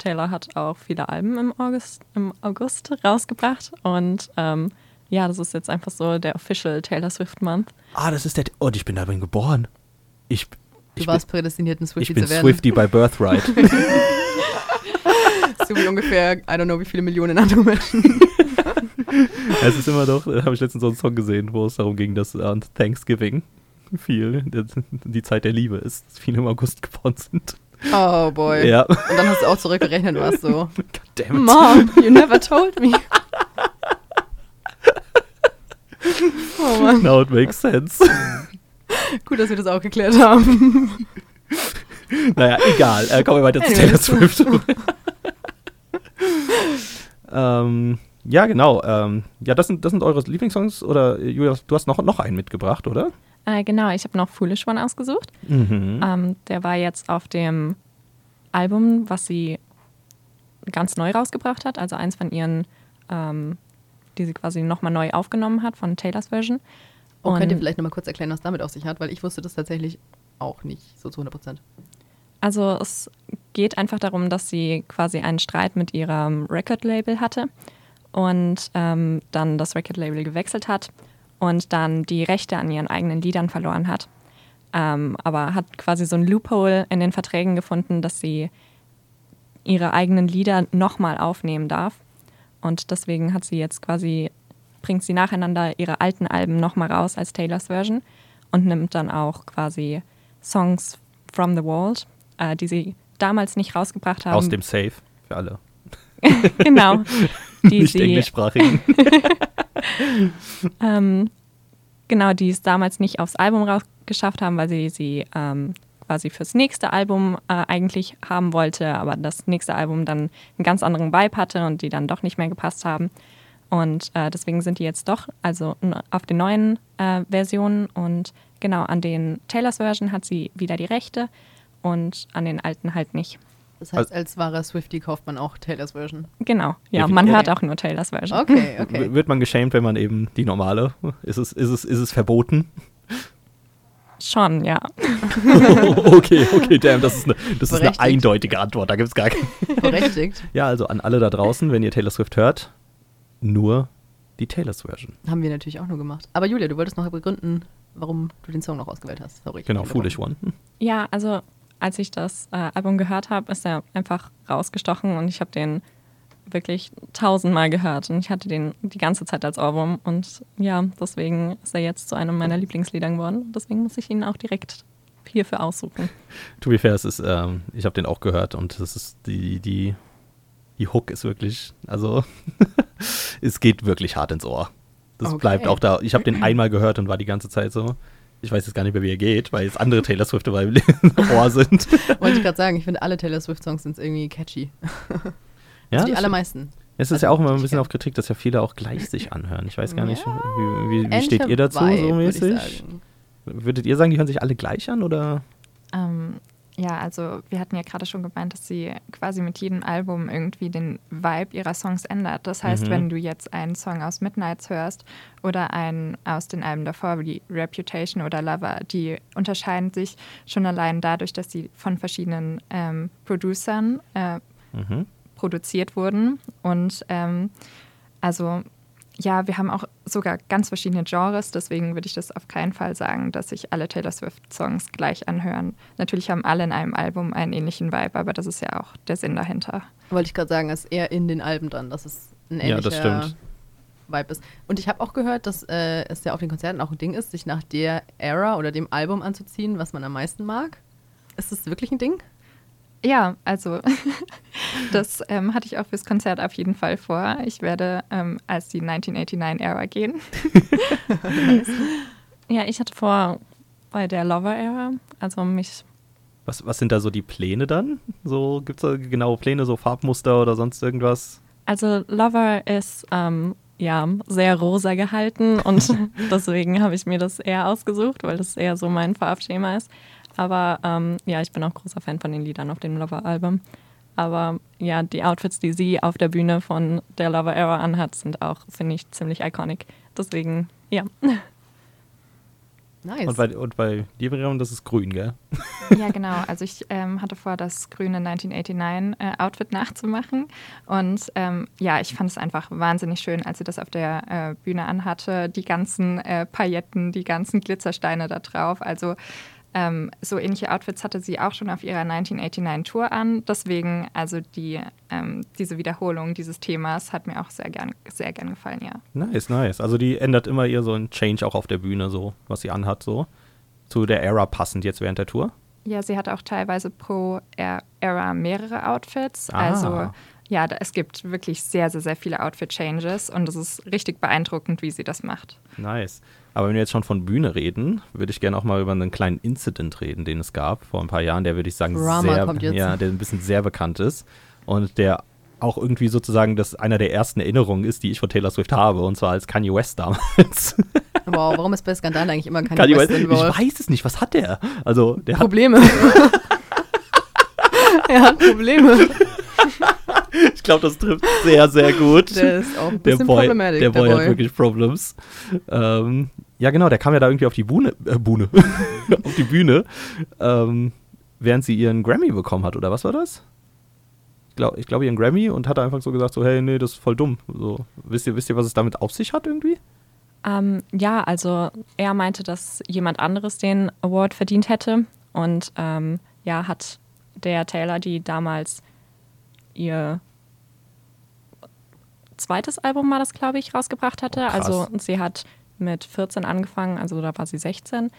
Taylor hat auch viele Alben im August, im August rausgebracht und ähm, ja, das ist jetzt einfach so der official Taylor Swift Month. Ah, das ist der. Oh, ich bin darin geboren. Ich, Du ich, warst prädestiniert, ein bin, Swiftie ich bin zu werden. Swifty by Birthright. (laughs) (laughs) So wie ungefähr, I don't know, wie viele Millionen andere Menschen. (laughs) es ist immer doch, da habe ich letztens so einen Song gesehen, wo es darum ging, dass an Thanksgiving viel die- die Zeit der Liebe ist, dass viele im August geboren sind. Oh boy. Ja. Und dann hast du auch zurückgerechnet warst so, Goddammit. Mom, you never told me. (laughs) Oh Mann, Now it makes sense. gut, dass wir das auch geklärt haben. naja, egal. Äh, kommen wir weiter zu Taylor. Swift. (laughs) ähm, ja, genau. Ähm, ja, das sind, das sind eure Lieblingssongs. Oder äh, Julia, du hast noch, noch einen mitgebracht, oder? Äh, genau, ich habe noch Foolish One ausgesucht. Mhm. Ähm, der war jetzt auf dem Album, was sie ganz neu rausgebracht hat, also eins von ihren, ähm, die sie quasi nochmal neu aufgenommen hat von Taylors Version. Und könnt ihr Und- vielleicht nochmal kurz erklären, was damit auf sich hat? Weil ich wusste das tatsächlich auch nicht so zu 100 Prozent. Also es geht einfach darum, dass sie quasi einen Streit mit ihrem Record-Label hatte und ähm, dann das Record-Label gewechselt hat und dann die Rechte an ihren eigenen Liedern verloren hat. Ähm, aber hat quasi so ein Loophole in den Verträgen gefunden, dass sie ihre eigenen Lieder nochmal aufnehmen darf. Und deswegen hat sie jetzt quasi, bringt sie nacheinander ihre alten Alben nochmal raus als Taylors Version und nimmt dann auch quasi Songs from the Vault, äh, die sie damals nicht rausgebracht haben. Aus dem Safe für alle (laughs) genau. (laughs) Die nicht englischsprachigen. (laughs) (laughs) ähm, genau, die es damals nicht aufs Album rausgeschafft haben, weil sie sie ähm, quasi fürs nächste Album äh, eigentlich haben wollte, aber das nächste Album dann einen ganz anderen Vibe hatte und die dann doch nicht mehr gepasst haben. Und äh, deswegen sind die jetzt doch also auf den neuen äh, Versionen und genau an den Taylors Version hat sie wieder die Rechte und an den alten halt nicht. Das heißt, als wahrer Swifty kauft man auch Taylors Version. Genau, ja, man okay. hört auch nur Taylors Version. Okay, (laughs) okay. W- Wird man geschämt, wenn man eben die normale? Ist es, ist es, ist es verboten? Schon, ja. (laughs) okay, okay, damn, das ist eine, das ist eine eindeutige Antwort. Da gibt es gar keine. Berechtigt. (laughs) Ja, also an alle da draußen, wenn ihr Taylor Swift hört, nur die Taylor's Version. Haben wir natürlich auch nur gemacht. Aber Julia, du wolltest noch begründen, warum du den Song noch ausgewählt hast. Sorry. ich Genau, Foolish. One. Ja, also als ich das äh, Album gehört habe, ist er einfach rausgestochen und ich habe den wirklich tausendmal gehört und ich hatte den die ganze Zeit als Ohrwurm und ja, deswegen ist er jetzt zu einem meiner Lieblingslieder geworden. Deswegen muss ich ihn auch direkt hierfür aussuchen. (laughs) To be fair, es ist, ähm, ich habe den auch gehört und das ist die, die, die Hook ist wirklich, also (laughs) es geht wirklich hart ins Ohr. Das Okay. bleibt auch da. Ich habe den einmal gehört und war die ganze Zeit so. Ich weiß jetzt gar nicht mehr, wie er geht, weil jetzt andere Taylor Swift bei meinem (laughs) Ohr sind. Wollte ich gerade sagen, ich finde alle Taylor Swift-Songs sind irgendwie catchy. (laughs) Ja, also die allermeisten. es ist also ja auch immer ein bisschen auf Kritik, dass ja viele auch gleich sich anhören. Ich weiß gar nicht, Ja, wie, wie, wie steht ihr dazu Vibe, so würd mäßig? sagen. Würdet ihr sagen, die hören sich alle gleich an oder? Ähm, ja, also wir hatten ja gerade schon gemeint, dass sie quasi mit jedem Album irgendwie den Vibe ihrer Songs ändert. Das heißt, Mhm. wenn du jetzt einen Song aus Midnights hörst oder einen aus den Alben davor, wie Reputation oder Lover, die unterscheiden sich schon allein dadurch, dass sie von verschiedenen ähm, Producern äh, Mhm. produziert wurden. Und ähm, also ja, wir haben auch sogar ganz verschiedene Genres, deswegen würde ich das auf keinen Fall sagen, dass sich alle Taylor Swift-Songs gleich anhören. Natürlich haben alle in einem Album einen ähnlichen Vibe, aber das ist ja auch der Sinn dahinter. Wollte ich gerade sagen, ist eher in den Alben dran, dass es ein Ja, ähnlicher das stimmt. Vibe ist. Und ich habe auch gehört, dass äh, es ja auf den Konzerten auch ein Ding ist, sich nach der Era oder dem Album anzuziehen, was man am meisten mag. Ist das wirklich ein Ding? Ja, also (laughs) das ähm, hatte ich auch fürs Konzert auf jeden Fall vor. Ich werde ähm, als die 1989-Ära gehen. (laughs) Ja, ich hatte vor bei der Lover-Era, also mich Was, was sind da so die Pläne dann? So, gibt es da genaue Pläne, so Farbmuster oder sonst irgendwas? Also Lover ist ähm, ja sehr rosa gehalten und (laughs) deswegen habe ich mir das eher ausgesucht, weil das eher so mein Farbschema ist. Aber ähm, ja, ich bin auch großer Fan von den Liedern auf dem Lover-Album. Aber ja, die Outfits, die sie auf der Bühne von der Lover-Era anhat, sind auch, finde ich, ziemlich iconic. Deswegen, ja. (laughs) Nice. Und bei, und bei dir, Miriam, das ist grün, gell? Ja, (laughs) genau. Also ich ähm, hatte vor, das grüne 1989-Outfit nachzumachen. Und ähm, ja, ich fand es einfach wahnsinnig schön, als sie das auf der äh, Bühne anhatte. Die ganzen äh, Pailletten, die ganzen Glitzersteine da drauf. Also ähm, so ähnliche Outfits hatte sie auch schon auf ihrer 1989-Tour an. Deswegen, also die, ähm, diese Wiederholung dieses Themas hat mir auch sehr gern, sehr gern gefallen, ja. Nice, nice. Also die ändert immer ihr so ein Change auch auf der Bühne, so, was sie anhat, so. Zu der Era passend jetzt während der Tour. Ja, sie hat auch teilweise pro Era- Era mehrere Outfits. Ah. Also ja, da, es gibt wirklich sehr, sehr, sehr viele Outfit-Changes und es ist richtig beeindruckend, wie sie das macht. Nice. Aber wenn wir jetzt schon von Bühne reden, würde ich gerne auch mal über einen kleinen Incident reden, den es gab vor ein paar Jahren, der würde ich sagen Drama sehr, ja, der ein bisschen sehr bekannt ist und der auch irgendwie sozusagen das einer der ersten Erinnerungen ist, die ich von Taylor Swift habe, und zwar als Kanye West damals. (laughs) wow, warum ist bei Skandal eigentlich immer kein Kanye West West, ich weiß es nicht, was hat der? Also, der hat, Probleme. (laughs) er hat Probleme. ich glaube, das trifft sehr, sehr gut. Der ist auch ein der bisschen Boy, problematisch. der Boy hat wirklich Problems. Ähm, ja, genau, der kam ja da irgendwie auf die Bühne, äh, Bühne, (laughs) auf die Bühne, ähm, während sie ihren Grammy bekommen hat, oder was war das? Ich glaube, ich glaub, ihren Grammy und hat einfach so gesagt, so, hey, nee, das ist voll dumm. So, wisst ihr, wisst ihr, was es damit auf sich hat irgendwie? Ähm, ja, also er meinte, dass jemand anderes den Award verdient hätte. Und ähm, ja, hat der Taylor, die damals ihr zweites Album war das, glaube ich, rausgebracht hatte. Oh, also sie hat mit 14 angefangen, also da war sie 16,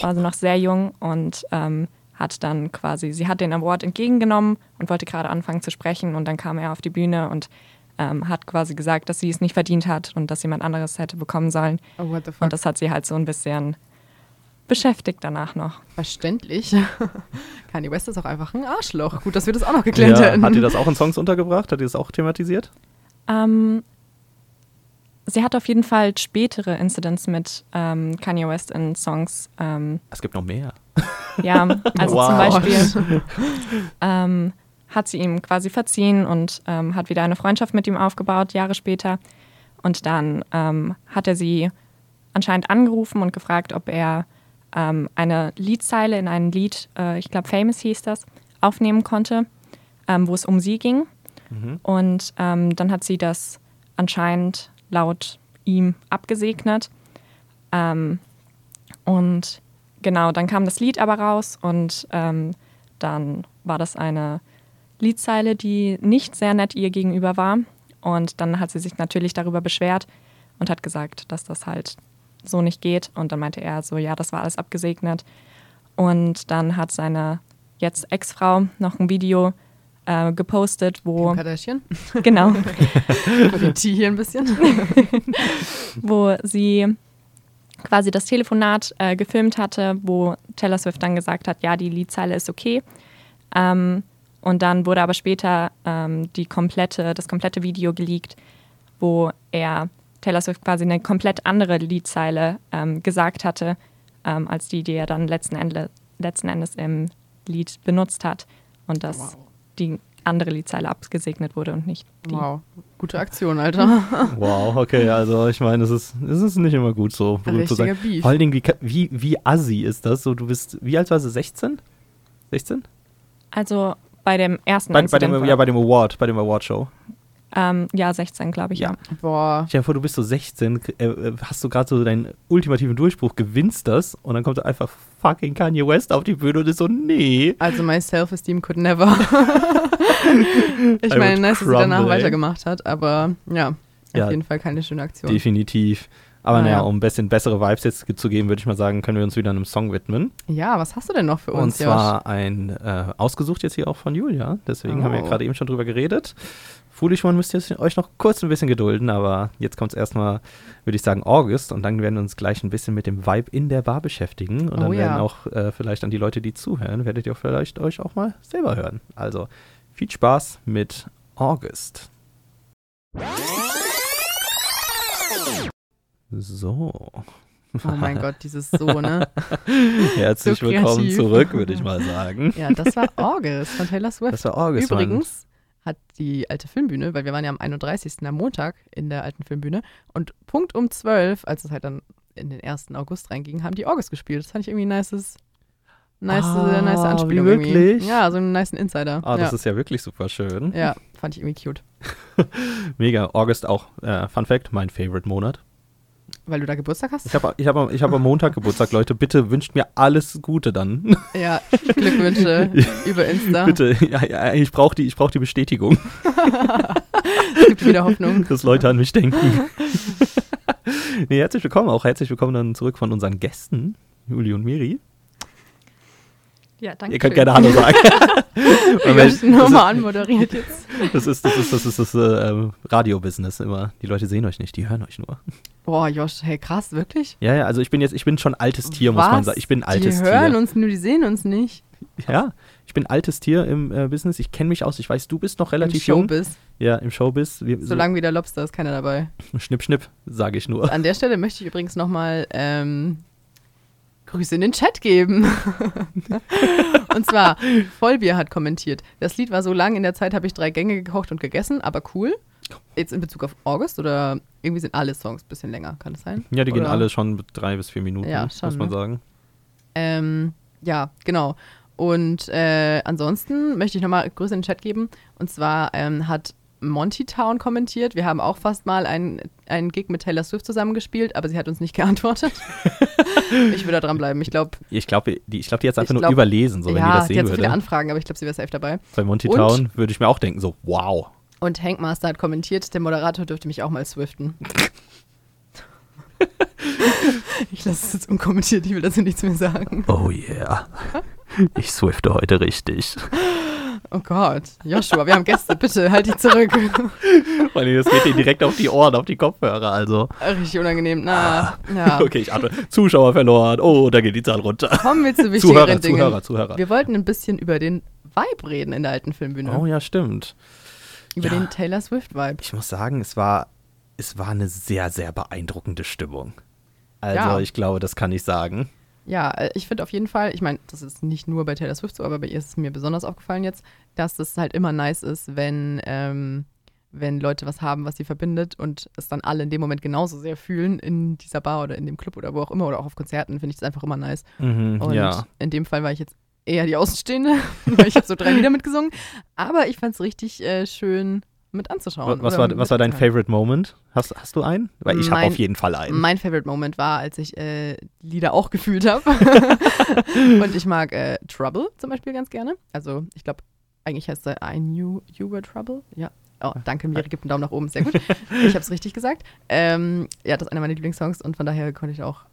war sie noch sehr jung und ähm, hat dann quasi, sie hat den Award entgegengenommen und wollte gerade anfangen zu sprechen und dann kam er auf die Bühne und ähm, hat quasi gesagt, dass sie es nicht verdient hat und dass jemand anderes hätte bekommen sollen. Oh, what the fuck. Und das hat sie halt so ein bisschen beschäftigt danach noch. Verständlich. (laughs) Kanye West ist auch einfach ein Arschloch. Gut, dass wir das auch noch geklärt Ja, hätten. hat ihr das auch in Songs untergebracht? Hat ihr das auch thematisiert? Ähm, sie hat auf jeden Fall spätere Incidents mit ähm, Kanye West in Songs. Ähm, Es gibt noch mehr. ja, also Wow. zum Beispiel (laughs) ähm, hat sie ihm quasi verziehen und ähm, hat wieder eine Freundschaft mit ihm aufgebaut, Jahre später. Und dann ähm, hat er sie anscheinend angerufen und gefragt, ob er ähm, eine Liedzeile in ein Lied, äh, ich glaube Famous hieß das, aufnehmen konnte, wo es um sie ging. Und ähm, dann hat sie das anscheinend laut ihm abgesegnet. Ähm, und genau, dann kam das Lied aber raus und ähm, dann war das eine Liedzeile, die nicht sehr nett ihr gegenüber war. Und dann hat sie sich natürlich darüber beschwert und hat gesagt, dass das halt so nicht geht. Und dann meinte er so, ja, das war alles abgesegnet. Und dann hat seine jetzt Ex-Frau noch ein Video äh, gepostet, wo Kim Kardashian. (laughs) genau, (laughs) Die hier ein bisschen. (laughs) wo sie quasi das Telefonat äh, gefilmt hatte, wo Taylor Swift dann gesagt hat, ja, die Liedzeile ist okay. Ähm, und dann wurde aber später ähm, die komplette, das komplette Video geleakt, wo er Taylor Swift quasi eine komplett andere Liedzeile ähm, gesagt hatte, ähm, als die, die er dann letzten, Ende, letzten Endes im Lied benutzt hat. Und dass Wow. Die andere Liedzeile abgesegnet wurde und nicht die. Wow. Gute Aktion, Alter. (laughs) Wow, okay, also ich meine, es ist, es ist nicht immer gut so berühmt zu sein. Beef. Vor allen Dingen, wie, wie, wie assi ist das? So, du bist, wie alt war sie? 16? 16? Also bei dem ersten Bei, bei dem, ja, bei dem Award, bei dem Award-Show. Ähm, ja, 16, glaube ich, ja. Boah. Stell dir vor, du bist so 16, äh, äh, hast du gerade so deinen ultimativen Durchbruch, gewinnst das und dann kommt da einfach fucking Kanye West auf die Bühne und ist so, nee. Also my self-esteem could never. (laughs) ich I meine, nice, dass sie danach weitergemacht hat, aber ja, Ja. auf jeden Fall keine schöne Aktion. Definitiv. Aber Ah, naja, ja. um ein bisschen bessere Vibes jetzt zu geben, würde ich mal sagen, können wir uns wieder einem Song widmen. Ja, was hast du denn noch für Und uns, zwar ein, äh, ausgesucht jetzt hier auch von Julia. Deswegen haben wir Oh. gerade eben schon drüber geredet. Foolish One müsst ihr euch noch kurz ein bisschen gedulden, aber jetzt kommt es erstmal, würde ich sagen, August und dann werden wir uns gleich ein bisschen mit dem Vibe in der Bar beschäftigen. Und Oh dann werden ja. auch äh, vielleicht an die Leute, die zuhören, werdet ihr vielleicht euch auch mal selber hören. Also viel Spaß mit August. So. Oh mein Gott, (laughs) dieses so, ne? Herzlich So willkommen zurück, würde ich mal sagen. Ja, das war August von Taylor Swift. Das war August. Übrigens hat die alte Filmbühne, weil wir waren ja am 31. am Montag in der alten Filmbühne und Punkt um 12, als es halt dann in den 1. August reinging, haben die August gespielt. Das fand ich irgendwie ein nices, nice, Ah, nice Anspielung. wie irgendwie. wirklich? Ja, so einen nice Insider. Ah, das ja. ist ja wirklich super schön. ja, fand ich irgendwie cute. (laughs) Mega. August auch, äh, Fun Fact, mein Favorite Monat. Weil du da Geburtstag hast? Ich habe ich hab, ich hab am Montag Geburtstag, Leute. Bitte wünscht mir alles Gute dann. (laughs) Ja, Glückwünsche (laughs) über Insta. Bitte. Ja, ja, ich brauche die, ich brauch die Bestätigung, (laughs) Es gibt wieder Hoffnung. dass Leute an mich denken. nee, herzlich willkommen auch. Herzlich willkommen dann zurück von unseren Gästen, Juli und Miri. Ja, danke. Ihr könnt gerne Hallo sagen. (laughs) (laughs) Ich das, nochmal anmoderiert jetzt. ist, (laughs) das ist das ist das ist das äh, ähm, Radio-Business immer. Die Leute sehen euch nicht, die hören euch nur. Boah, Josh, hey, krass, wirklich? Ja, ja, also ich bin jetzt, ich bin schon altes Tier, muss man Was? sagen. Ich bin altes Die hören Tier. uns nur, die sehen uns nicht. Ja, ich bin altes Tier im äh, Business. Ich kenne mich aus. Ich weiß, du bist noch relativ Im jung. Showbiz. Ja, im Showbiz. Wir, Solange wie der Lobster ist keiner dabei. so, schnipp, schnipp, sage ich nur. An der Stelle möchte ich übrigens nochmal ähm, Grüße in den Chat geben. (laughs) und zwar, Vollbier hat kommentiert. Das Lied war so lang, in der Zeit habe ich drei Gänge gekocht und gegessen, aber cool. Jetzt in Bezug auf August oder irgendwie sind alle Songs ein bisschen länger, kann das sein? Ja, die gehen Oder- alle schon drei bis vier Minuten, Ja, schon, muss man ne? sagen. Ähm, ja, genau. Und äh, ansonsten möchte ich nochmal Grüße in den Chat geben. Und zwar ähm, hat Monty Town kommentiert. Wir haben auch fast mal einen, einen Gig mit Taylor Swift zusammengespielt, aber sie hat uns nicht (laughs) geantwortet. ich würde da dranbleiben. Ich glaube, Ich glaube, die, ich glaub, die hat es einfach Ich nur glaub- überlesen, so wenn die ja, das die sehen hat so viele würde. Anfragen, aber ich glaube, sie wäre safe dabei. Bei Monty Und- Town würde ich mir auch denken, so, wow. Und Hank Master hat kommentiert, der Moderator dürfte mich auch mal swiften. (laughs) ich lasse es jetzt unkommentiert, ich will dazu nichts mehr sagen. Oh yeah. Ich swifte heute richtig. (laughs) Oh Gott, Joshua, wir haben Gäste, bitte halt dich zurück. (laughs) Vor allem, das geht dir direkt auf die Ohren, auf die Kopfhörer, also. Richtig unangenehm. Na, ja. (laughs) Okay, ich atme. Zuschauer verloren. Oh, da geht die Zahl runter. Kommen wir zu (laughs) Zuhörer, wichtigeren Dingen. Zuhörer, Zuhörer. Wir wollten ein bisschen über den Vibe reden in der alten Filmbühne. Oh ja, stimmt. über ja. den Taylor Swift-Vibe. Ich muss sagen, es war, es war eine sehr, sehr beeindruckende Stimmung. Also, Ja. ich glaube, das kann ich sagen. Ja, äh, ich finde auf jeden Fall, ich meine, das ist nicht nur bei Taylor Swift so, aber bei ihr ist es mir besonders aufgefallen jetzt, dass es halt immer nice ist, wenn, ähm, wenn Leute was haben, was sie verbindet und es dann alle in dem Moment genauso sehr fühlen in dieser Bar oder in dem Club oder wo auch immer oder auch auf Konzerten, finde ich das einfach immer nice. Mhm, Und ja. in dem Fall war ich jetzt eher die Außenstehende, (laughs) weil ich habe so drei Lieder mitgesungen. Aber ich fand es richtig äh, schön mit anzuschauen. Was war, was war dein. Favorite Moment? Hast, hast du einen? Weil ich habe auf jeden Fall einen. Mein Favorite Moment war, als ich äh, Lieder auch gefühlt habe. (laughs) und ich mag äh, Trouble zum Beispiel ganz gerne. Also ich glaube, eigentlich heißt er I knew you were trouble. Ja. Oh, danke, Miri gibt einen Daumen nach oben, sehr gut. Ich habe es (laughs) richtig gesagt. Ähm, ja, das ist einer meiner Lieblingssongs und von daher konnte ich auch,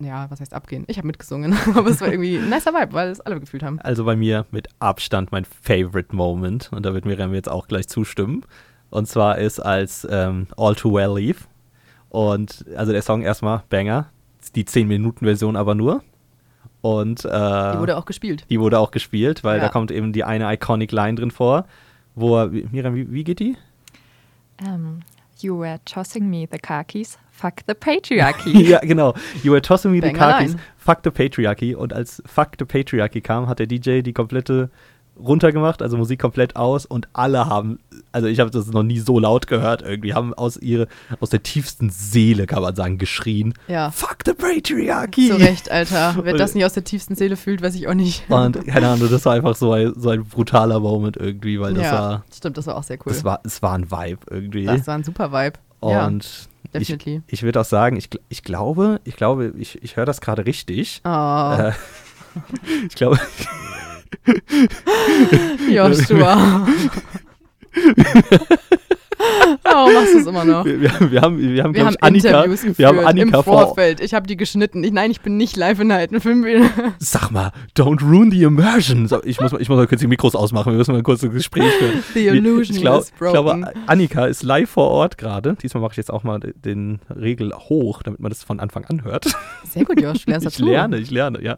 ja, was heißt abgehen? Ich habe mitgesungen, (laughs) aber es war irgendwie ein nicer Vibe, weil es alle gefühlt haben. Also bei mir mit Abstand mein Favorite Moment, und da wird Miriam jetzt auch gleich zustimmen. Und zwar ist als ähm, All Too Well lief. Und also der Song erstmal Banger, die 10-Minuten-Version aber nur. Und äh, Die wurde auch gespielt. die wurde auch gespielt, weil Ja. da kommt eben die eine iconic Line drin vor, wo Miriam, wie, wie geht die? Ähm, you were tossing me the car keys. Fuck the patriarchy. (laughs) ja, genau. You were tossing me the Banger car keys. Fuck the patriarchy. Und als Fuck the patriarchy kam, hat der DJ die komplette runtergemacht, also Musik komplett aus und alle haben, also ich habe das noch nie so laut gehört irgendwie, haben aus ihre, aus der tiefsten Seele, kann man sagen, geschrien. Ja. Fuck the patriarchy! Zu Recht, Alter. (laughs) Wer Und- das nicht aus der tiefsten Seele fühlt, weiß ich auch nicht. Und (laughs) keine Ahnung, das war einfach so ein, so ein brutaler Moment irgendwie, weil das ja, war, stimmt, das war auch sehr cool. das war, es war ein Vibe irgendwie. das war ein super Vibe. und definitely. ich würde auch sagen, ich, ich glaube, ich glaube, ich, ich höre das gerade richtig. Oh, Äh, (laughs) ich glaube, (laughs) Joshua. (laughs) Warum machst du es immer noch? wir, wir, haben, wir haben, wir haben, Wir haben ich, Annika, Interviews geführt wir haben Annika im vor. Vorfeld. Ich habe die geschnitten. Ich, nein, ich bin nicht live in der alten Filmbühne. Sag mal, don't ruin the immersion. Ich, muss, mal- ich muss mal kurz die Mikros ausmachen, wir müssen mal kurz ein Gespräch führen. (laughs) The illusion ich, glaub, is ich broken. glaube, Annika ist live vor Ort gerade. Diesmal mache ich jetzt auch mal den Regel hoch, damit man das von Anfang an hört. Sehr gut, Josh. Lernst (laughs) Ich lerne, ich lerne, ja.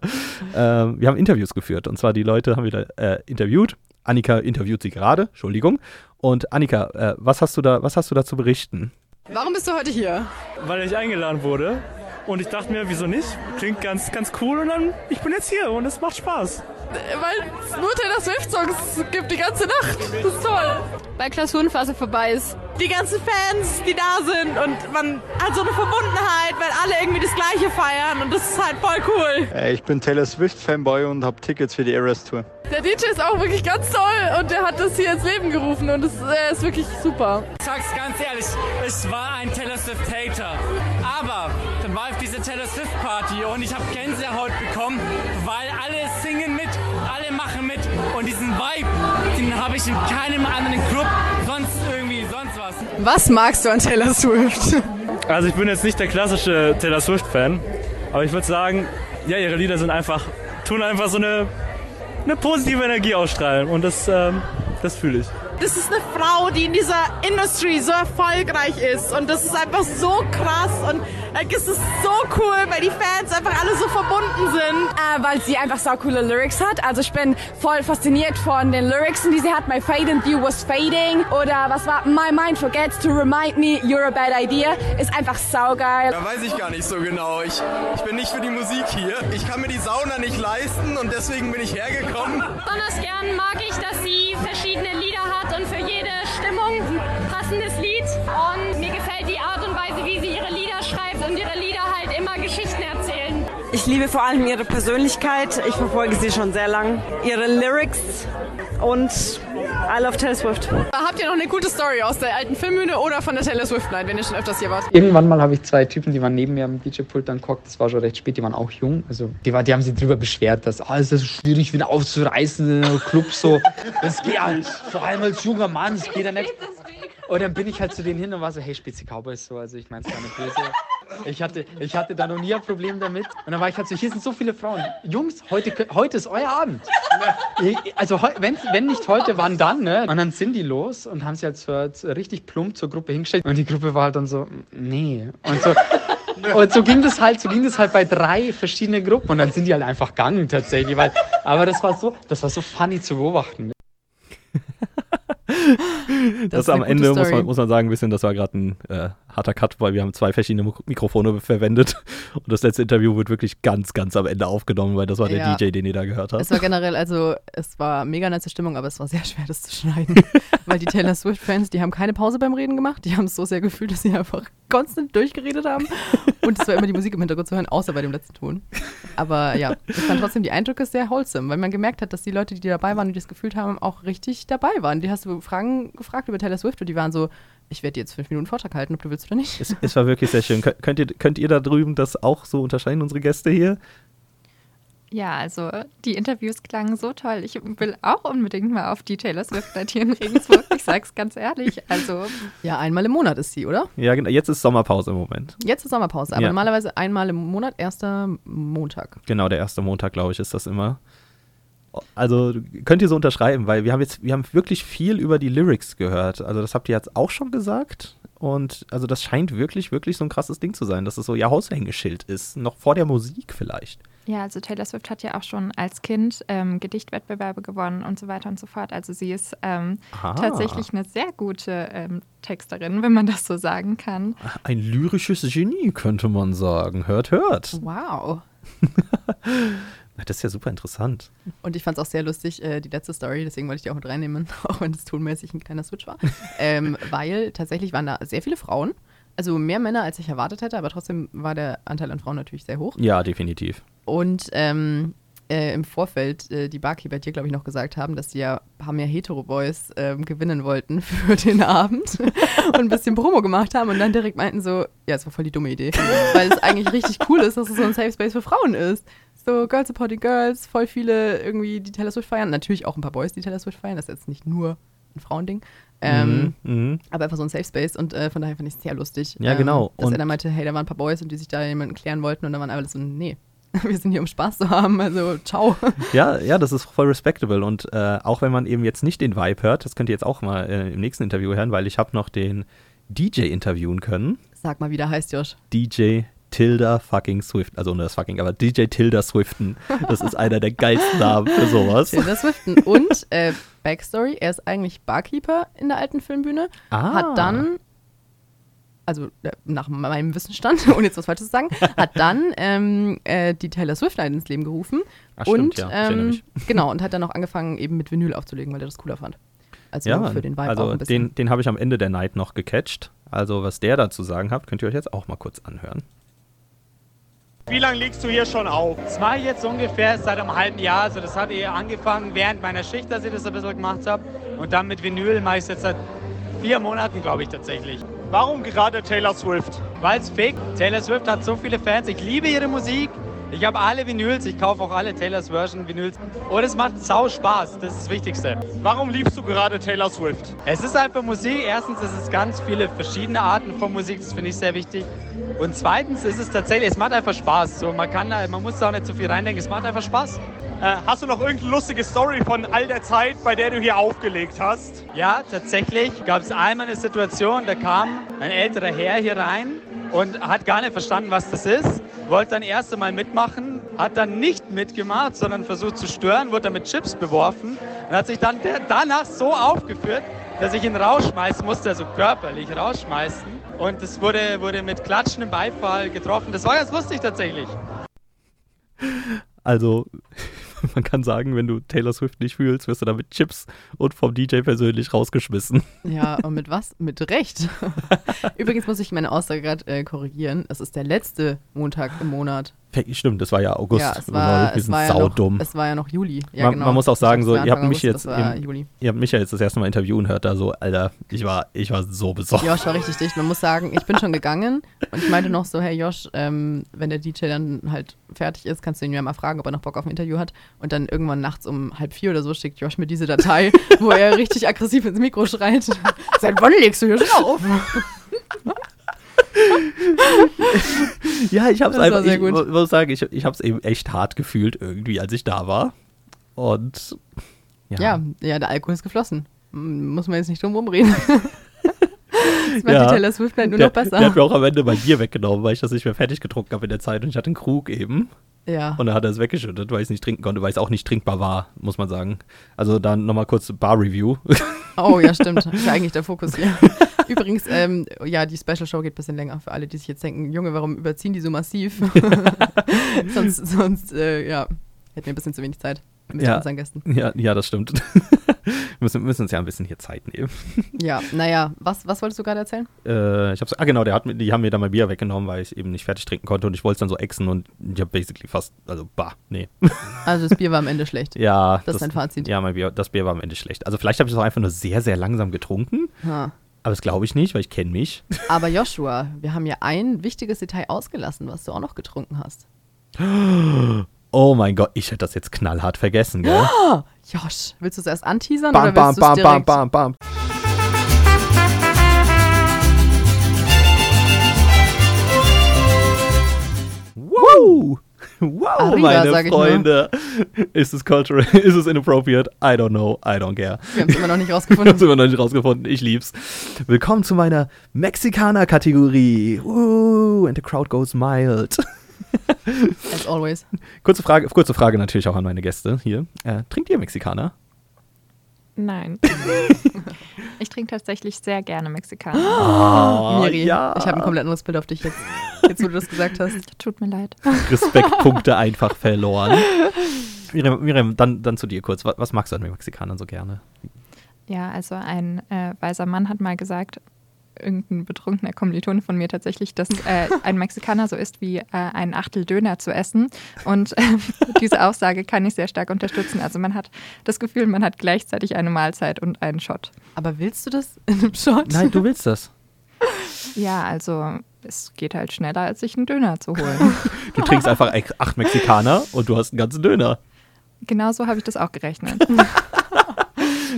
Ähm, wir haben Interviews geführt und zwar die Leute haben wieder äh, interviewt. Annika interviewt sie gerade, Entschuldigung. Und Annika, äh, was hast du da, was hast du da zu berichten? Warum bist du heute hier? weil ich eingeladen wurde. Und ich dachte mir, wieso nicht? Klingt ganz, ganz cool und dann, ich bin jetzt hier und es macht Spaß. Weil es nur Taylor Swift-Songs gibt die ganze Nacht. Das ist toll. Weil Klausurenphase vorbei ist. Die ganzen Fans, die da sind und man hat so eine Verbundenheit, weil alle irgendwie das Gleiche feiern und das ist halt voll cool. Äh, Ich bin Taylor Swift-Fanboy und habe Tickets für die Eras Tour. Der DJ ist auch wirklich ganz toll und der hat das hier ins Leben gerufen und es äh, ist wirklich super. Ich sag's ganz ehrlich, ich war ein Taylor Swift Hater. Aber dann war ich auf diese Taylor Swift Party und ich habe Gänsehaut bekommen, weil alle und diesen Vibe, den habe ich in keinem anderen Club sonst irgendwie sonst was. Was magst du an Taylor Swift? Also ich bin jetzt nicht der klassische Taylor Swift-Fan, aber ich würde sagen, ja, ihre Lieder sind einfach, tun einfach so eine, eine positive Energie ausstrahlen und das, ähm, das fühle ich. Das ist eine Frau, die in dieser Industry so erfolgreich ist und das ist einfach so krass und like, es ist so cool, weil die Fans einfach alle so verbunden sind. Äh, weil sie einfach sau coole Lyrics hat. Also ich bin voll fasziniert von den Lyrics, die sie hat. My fade and you was fading. Oder was war My mind forgets to remind me you're a bad idea. Ist einfach saugeil. Da weiß ich gar nicht so genau. Ich, ich bin nicht für die Musik hier. Ich kann mir die Sauna nicht leisten und deswegen bin ich hergekommen. Besonders gern mag ich, dass sie verschiedene Lieder hat und für jede Stimmung ein passendes Lied. Und mir gefällt die Art und Weise, wie sie ihre Lieder schreibt und ihre Lieder halt immer Geschichten. Ich liebe vor allem ihre Persönlichkeit. Ich verfolge sie schon sehr lang. Ihre Lyrics und I love Taylor Swift. Habt ihr noch eine gute Story aus der alten Filmbühne oder von der Taylor Swift Night, wenn ihr schon öfters hier wart? Irgendwann mal habe ich zwei Typen, die waren neben mir am DJ-Pult dann gehockt. Das war schon recht spät, die waren auch jung. Also die, war, die haben sich drüber beschwert, dass ah, es ist so schwierig, wieder aufzureißen in einem Club so. Das geht halt, vor allem als junger Mann, das geht ja nicht. Und dann bin ich halt zu denen hin und war so, hey, Spitze Cowboys, so, also ich meine es gar nicht böse. Ich hatte, ich hatte da noch nie ein Problem damit. Und dann war ich halt so, hier sind so viele Frauen. Jungs, heute, heute ist euer Abend. Also wenn, wenn nicht heute, wann dann, ne? Und dann sind die los und haben sich halt so, so richtig plump zur Gruppe hingestellt. Und die Gruppe war halt dann so, nee. Und so, und so ging das halt, so ging das halt bei drei verschiedenen Gruppen. Und dann sind die halt einfach gegangen tatsächlich. Weil, aber das war so, das war so funny zu beobachten. Das, ist eine am Ende muss man, muss man sagen, ein bisschen, das war gerade ein äh, harter Cut, weil wir haben zwei verschiedene Mik- Mikrofone verwendet. Und das letzte Interview wird wirklich ganz, ganz am Ende aufgenommen, weil das war der Ja. DJ, den ihr da gehört habt. Es war generell, also es war mega nice Stimmung, aber es war sehr schwer, das zu schneiden. (laughs) Weil die Taylor Swift-Fans, die haben keine Pause beim Reden gemacht. Die haben es so sehr gefühlt, dass sie einfach konstant durchgeredet haben. Und es war immer die Musik im Hintergrund zu hören, außer bei dem letzten Ton. Aber ja, ich fand trotzdem die Eindrücke sehr wholesome, weil man gemerkt hat, dass die Leute, die dabei waren und die das gefühlt haben, auch richtig dabei waren. Die hast du Fragen gefragt über Taylor Swift und die waren so, ich werde dir jetzt fünf Minuten Vortrag halten, ob du willst oder nicht. Es, es war wirklich sehr schön. Könnt, könnt, ihr, könnt ihr da drüben das auch so unterscheiden, unsere Gäste hier? Ja, also die Interviews klangen so toll. Ich will auch unbedingt mal auf die Taylor Swift Night hier in Regensburg. Ich sag's ganz ehrlich. Also Ja, einmal im Monat ist sie, oder? Ja, genau. Jetzt ist Sommerpause im Moment. Jetzt ist Sommerpause, aber Ja. normalerweise einmal im Monat, erster Montag. Genau, der erste Montag, glaube ich, ist das immer. Also könnt ihr so unterschreiben, weil wir haben jetzt, wir haben wirklich viel über die Lyrics gehört. Also das habt ihr jetzt auch schon gesagt. Und also das scheint wirklich, wirklich so ein krasses Ding zu sein, dass es so ihr Haushängeschild ist. Noch vor der Musik vielleicht. Ja, also Taylor Swift hat ja auch schon als Kind ähm, Gedichtwettbewerbe gewonnen und so weiter und so fort. Also sie ist ähm, Ah. tatsächlich eine sehr gute ähm, Texterin, wenn man (laughs) das so sagen kann. Ein lyrisches Genie, könnte man sagen. Hört, hört. Wow. (laughs) Das ist ja super interessant. Und ich fand es auch sehr lustig, äh, die letzte Story, deswegen wollte ich die auch mit reinnehmen, (laughs) auch wenn es tonmäßig ein kleiner Switch war. ähm, weil tatsächlich waren da sehr viele Frauen. Also mehr Männer, als ich erwartet hätte, aber trotzdem war der Anteil an Frauen natürlich sehr hoch. Ja, definitiv. Und ähm, äh, im Vorfeld äh, die Barkeeper dir, glaube ich, noch gesagt haben, dass sie ja ein paar mehr Hetero-Boys ähm, gewinnen wollten (laughs) für den Abend (laughs) und ein bisschen Promo gemacht haben und dann direkt meinten so, ja, es war voll die dumme Idee, weil es eigentlich richtig cool ist, dass es so ein Safe Space für Frauen ist. So Girls Supporting Girls, voll viele irgendwie, die Taylor Swift feiern. Natürlich auch ein paar Boys, die Taylor Swift feiern. Das ist jetzt nicht nur ein Frauending. Ähm, Mhm, mhm. Aber einfach so ein Safe Space und äh, von daher fand ich es sehr lustig. Ja, ähm, genau. Dass Und- er dann meinte, hey, da waren ein paar Boys und die sich da jemanden klären wollten und dann waren alle so, nee, (laughs) wir sind hier, um Spaß zu haben, also ciao. (laughs) Ja, ja, das ist voll respectable. Und äh, auch wenn man eben jetzt nicht den Vibe hört, das könnt ihr jetzt auch mal äh, im nächsten Interview hören, weil ich habe noch den DJ interviewen können. Sag mal, wie der heißt, Josh. DJ Tilda fucking Swift, also ohne das fucking, aber DJ Tilda Swiften. Das ist einer der geilsten Namen für sowas. Taylor Swiften. Und äh, Backstory, er ist eigentlich Barkeeper in der alten Filmbühne, Ah. hat dann, also äh, nach meinem Wissensstand, (laughs) ohne jetzt was Falsches zu sagen, hat dann ähm, äh, die Taylor Swift Night ins Leben gerufen. Ach, stimmt, und ja, ich erinnere ähm, (laughs) genau, und hat dann auch angefangen, eben mit Vinyl aufzulegen, weil er das cooler fand. Also ja, für den Vibe auch also ein bisschen. den, den habe ich am Ende der Night noch gecatcht. Also was der dazu sagen hat, könnt ihr euch jetzt auch mal kurz anhören. Wie lange legst du hier schon auf? Das mache ich jetzt ungefähr seit einem halben Jahr. Also das hat eher angefangen während meiner Schicht, dass ich das ein bisschen gemacht habe. Und dann mit Vinyl mache ich es jetzt seit vier Monaten, glaube ich, tatsächlich. Warum gerade Taylor Swift? Weil es fake. Taylor Swift hat so viele Fans. Ich liebe ihre Musik. Ich habe alle Vinyls. Ich kaufe auch alle Taylors Version Vinyls. Und es macht sau Spaß. Das ist das Wichtigste. Warum liebst du gerade Taylor Swift? Es ist einfach Musik. Erstens ist es ganz viele verschiedene Arten von Musik. Das finde ich sehr wichtig. Und zweitens ist es tatsächlich, es macht einfach Spaß. So, man, kann, man muss da auch nicht zu viel reindenken. Es macht einfach Spaß. Äh, hast du noch irgendeine lustige Story von all der Zeit, bei der du hier aufgelegt hast? Ja, tatsächlich gab es einmal eine Situation, da kam ein älterer Herr hier rein und hat gar nicht verstanden, was das ist. Wollte dann erst einmal mitmachen, hat dann nicht mitgemacht, sondern versucht zu stören, wurde dann mit Chips beworfen und hat sich dann danach so aufgeführt, dass ich ihn rausschmeißen musste, also körperlich rausschmeißen. Und das wurde, wurde mit klatschendem Beifall getroffen. Das war ganz lustig tatsächlich. Also, (laughs) man kann sagen, wenn du Taylor Swift nicht fühlst, wirst du da mit Chips und vom DJ persönlich rausgeschmissen. Ja, und mit was? Mit Recht. (laughs) Übrigens muss ich meine Aussage gerade äh, korrigieren. Es ist der letzte Montag im Monat. Stimmt, das war ja August. Ja, es war, wir es sind war, ja noch, es war ja noch Juli. Ja, man, genau. man muss auch sagen, so, ihr habt mich August, jetzt, im, ihr habt mich ja jetzt das erste Mal interviewen hört, da so, Alter, ich war, ich war so besorgt. Josh war richtig dicht. Man muss sagen, ich bin schon gegangen und ich meinte noch so, hey Josh, ähm, wenn der DJ dann halt fertig ist, kannst du ihn ja mal fragen, ob er noch Bock auf ein Interview hat. Und dann irgendwann nachts um halb vier oder so schickt Josh mir diese Datei, wo er richtig aggressiv ins Mikro schreit. (laughs) Seit wann legst du hier schon auf? (laughs) (laughs) Ja, ich hab's Das war einfach, sehr ich gut. mu- muss sagen, ich, ich hab's eben echt hart gefühlt irgendwie, als ich da war. Und ja, Ja, ja, der Alkohol ist geflossen. Muss man jetzt nicht drum rumreden. (laughs) das macht Ja. die Taylor Swift halt nur der, noch besser. Der hat mir auch am Ende mein Bier weggenommen, weil ich das nicht mehr fertig getrunken habe in der Zeit und ich hatte einen Krug eben. Ja. Und dann hat er es weggeschüttet, weil ich es nicht trinken konnte, weil es auch nicht trinkbar war, muss man sagen. Also dann nochmal kurz Bar-Review. (laughs) Oh ja, stimmt. (laughs) Ist ja eigentlich der Fokus hier. (laughs) Übrigens, ähm, ja, die Special Show geht ein bisschen länger für alle, die sich jetzt denken, Junge, warum überziehen die so massiv? sonst, sonst äh, ja, hätten wir ein bisschen zu wenig Zeit mit ja, unseren Gästen. Ja, ja, das stimmt. Wir (laughs) müssen, müssen uns ja ein bisschen hier Zeit nehmen. (laughs) Ja, naja, was, was wolltest du gerade erzählen? Äh, ich hab's, ah genau, der hat, die haben mir da mein Bier weggenommen, weil ich eben nicht fertig trinken konnte und ich wollte es dann so exen und ich habe basically fast, also bah, nee. (laughs) Also das Bier war am Ende schlecht. Ja. Das ist dein Fazit. Ja, mein Bier, das Bier war am Ende schlecht. Also vielleicht habe ich es auch einfach nur sehr, sehr langsam getrunken. Ha. Aber das glaube ich nicht, weil ich kenne mich. Aber Joshua, wir haben ja ein wichtiges Detail ausgelassen, was du auch noch getrunken hast. (gasps) (gasps) Oh mein Gott, ich hätte das jetzt knallhart vergessen, gell? Oh, Josh, willst du es erst anteasern Bam, oder bam, willst bam, bam, direkt? bam, bam. Wow! (laughs) Wow, Arriba, meine. Freunde. Ist es cultural? (laughs) Ist es inappropriate? I don't know. I don't care. Wir haben es immer noch nicht Wir haben rausgefunden. (laughs) es immer noch nicht rausgefunden. Ich lieb's. Willkommen zu meiner Mexikaner-Kategorie. Woo, and the crowd goes mild. (laughs) As always. Kurze Frage, kurze Frage natürlich auch an meine Gäste hier. Äh, trinkt ihr Mexikaner? Nein. (laughs) ich trinke tatsächlich sehr gerne Mexikaner. Ah, Miri, ja. ich habe ein komplett anderes Bild auf dich jetzt, jetzt wo du das gesagt hast. (laughs) Tut mir leid. Respektpunkte einfach verloren. Miriam, Miriam dann, dann zu dir kurz. Was, was magst du an Mexikanern so gerne? Ja, also ein äh, weiser Mann hat mal gesagt, irgendein betrunkener Kommilitone von mir tatsächlich, dass äh, ein Mexikaner so ist wie äh, ein Achtel Döner zu essen. Und äh, (laughs) diese Aussage kann ich sehr stark unterstützen. Also man hat das Gefühl, man hat gleichzeitig eine Mahlzeit und einen Shot. Aber willst du das (laughs) in einem Shot? Nein, du willst das. Ja, also es geht halt schneller, als sich einen Döner zu holen. Du trinkst einfach (laughs) acht Mexikaner und du hast einen ganzen Döner. genau so habe ich das auch gerechnet.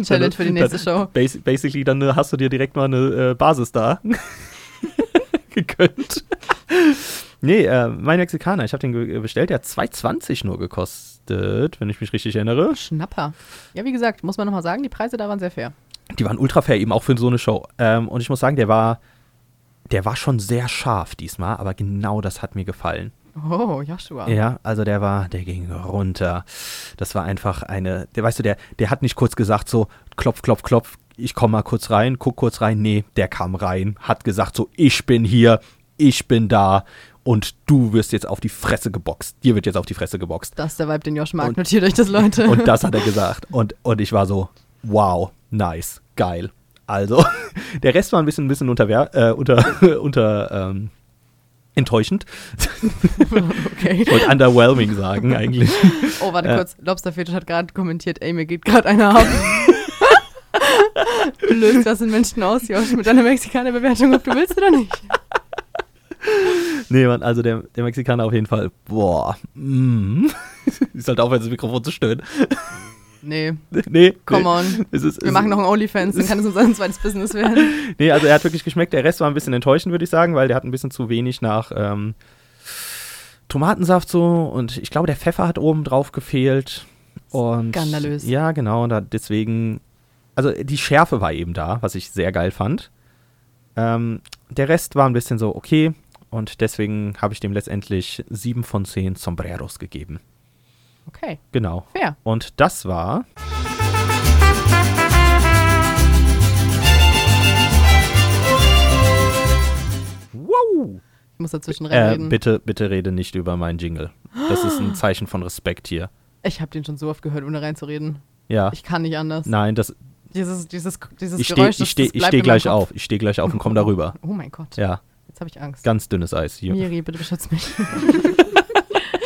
Challenge für die nächste Show. Bas basically, dann äh, hast du dir direkt mal eine äh, Basis da (laughs) gegönnt. nee, äh, mein Mexikaner, ich habe den bestellt, der hat 2,20 nur gekostet, wenn ich mich richtig erinnere. Schnapper. Ja, wie gesagt, muss man nochmal sagen, die Preise da waren sehr fair. Die waren ultra fair, eben auch für so eine Show. Ähm, und ich muss sagen, der war, der war schon sehr scharf diesmal, aber genau das hat mir gefallen. Oh, Joshua. Ja, also der war, der ging runter. Das war einfach eine, der, weißt du, der, der hat nicht kurz gesagt so, klopf, klopf, klopf, ich komm mal kurz rein, guck kurz rein. Nee, der kam rein, hat gesagt so, ich bin hier, ich bin da und du wirst jetzt auf die Fresse geboxt. Dir wird jetzt auf die Fresse geboxt. Das ist der Vibe, den Josh mag. Und- Notiert euch das, Leute. (laughs) Und das hat er gesagt. Und, und ich war so, wow, nice, geil. Also, (laughs) der Rest war ein bisschen, ein bisschen unter, äh, unter, (laughs) unter ähm, enttäuschend. (laughs) Okay. Ich wollte underwhelming sagen, eigentlich. Oh, warte Äh, kurz. Lobsterfetisch hat gerade kommentiert, ey, mir geht gerade einer ab. (laughs) du löst das in Menschen aus, Josh, mit deiner Mexikaner-Bewertung, ob du willst oder nicht. (laughs) Nee, Mann, also der, der Mexikaner auf jeden Fall, boah, mm. Ich sollte aufhören, das Mikrofon zu stöhnen. (laughs) Nee. Nee. Come on. Es ist, Wir es machen ist- noch einen Onlyfans, dann kann es unser zweites Business werden. (laughs) Nee, also er hat wirklich geschmeckt. Der Rest war ein bisschen enttäuschend, würde ich sagen, weil der hat ein bisschen zu wenig nach ähm, Tomatensaft so und ich glaube, der Pfeffer hat oben drauf gefehlt. Und Skandalös. Ja, genau. Und da, deswegen, also die Schärfe war eben da, was ich sehr geil fand. Ähm, der Rest war ein bisschen so okay und deswegen habe ich dem letztendlich sieben von zehn Sombreros gegeben. Okay. Genau. Fair. Und das war. Wow! Ich muss dazwischen Äh, reden. bitte, bitte rede nicht über meinen Jingle. Das ist ein Zeichen von Respekt hier. Ich habe den schon so oft gehört, ohne reinzureden. Ja. Ich kann nicht anders. Nein, das. Dieses, dieses, dieses Ich stehe Geräusch, ich das, steh, das ich steh meinem gleich auf. Ich stehe gleich auf und komme darüber. Oh mein Gott. Ja. Jetzt habe ich Angst. Ganz dünnes Eis hier. Miri, bitte beschütz mich. (laughs)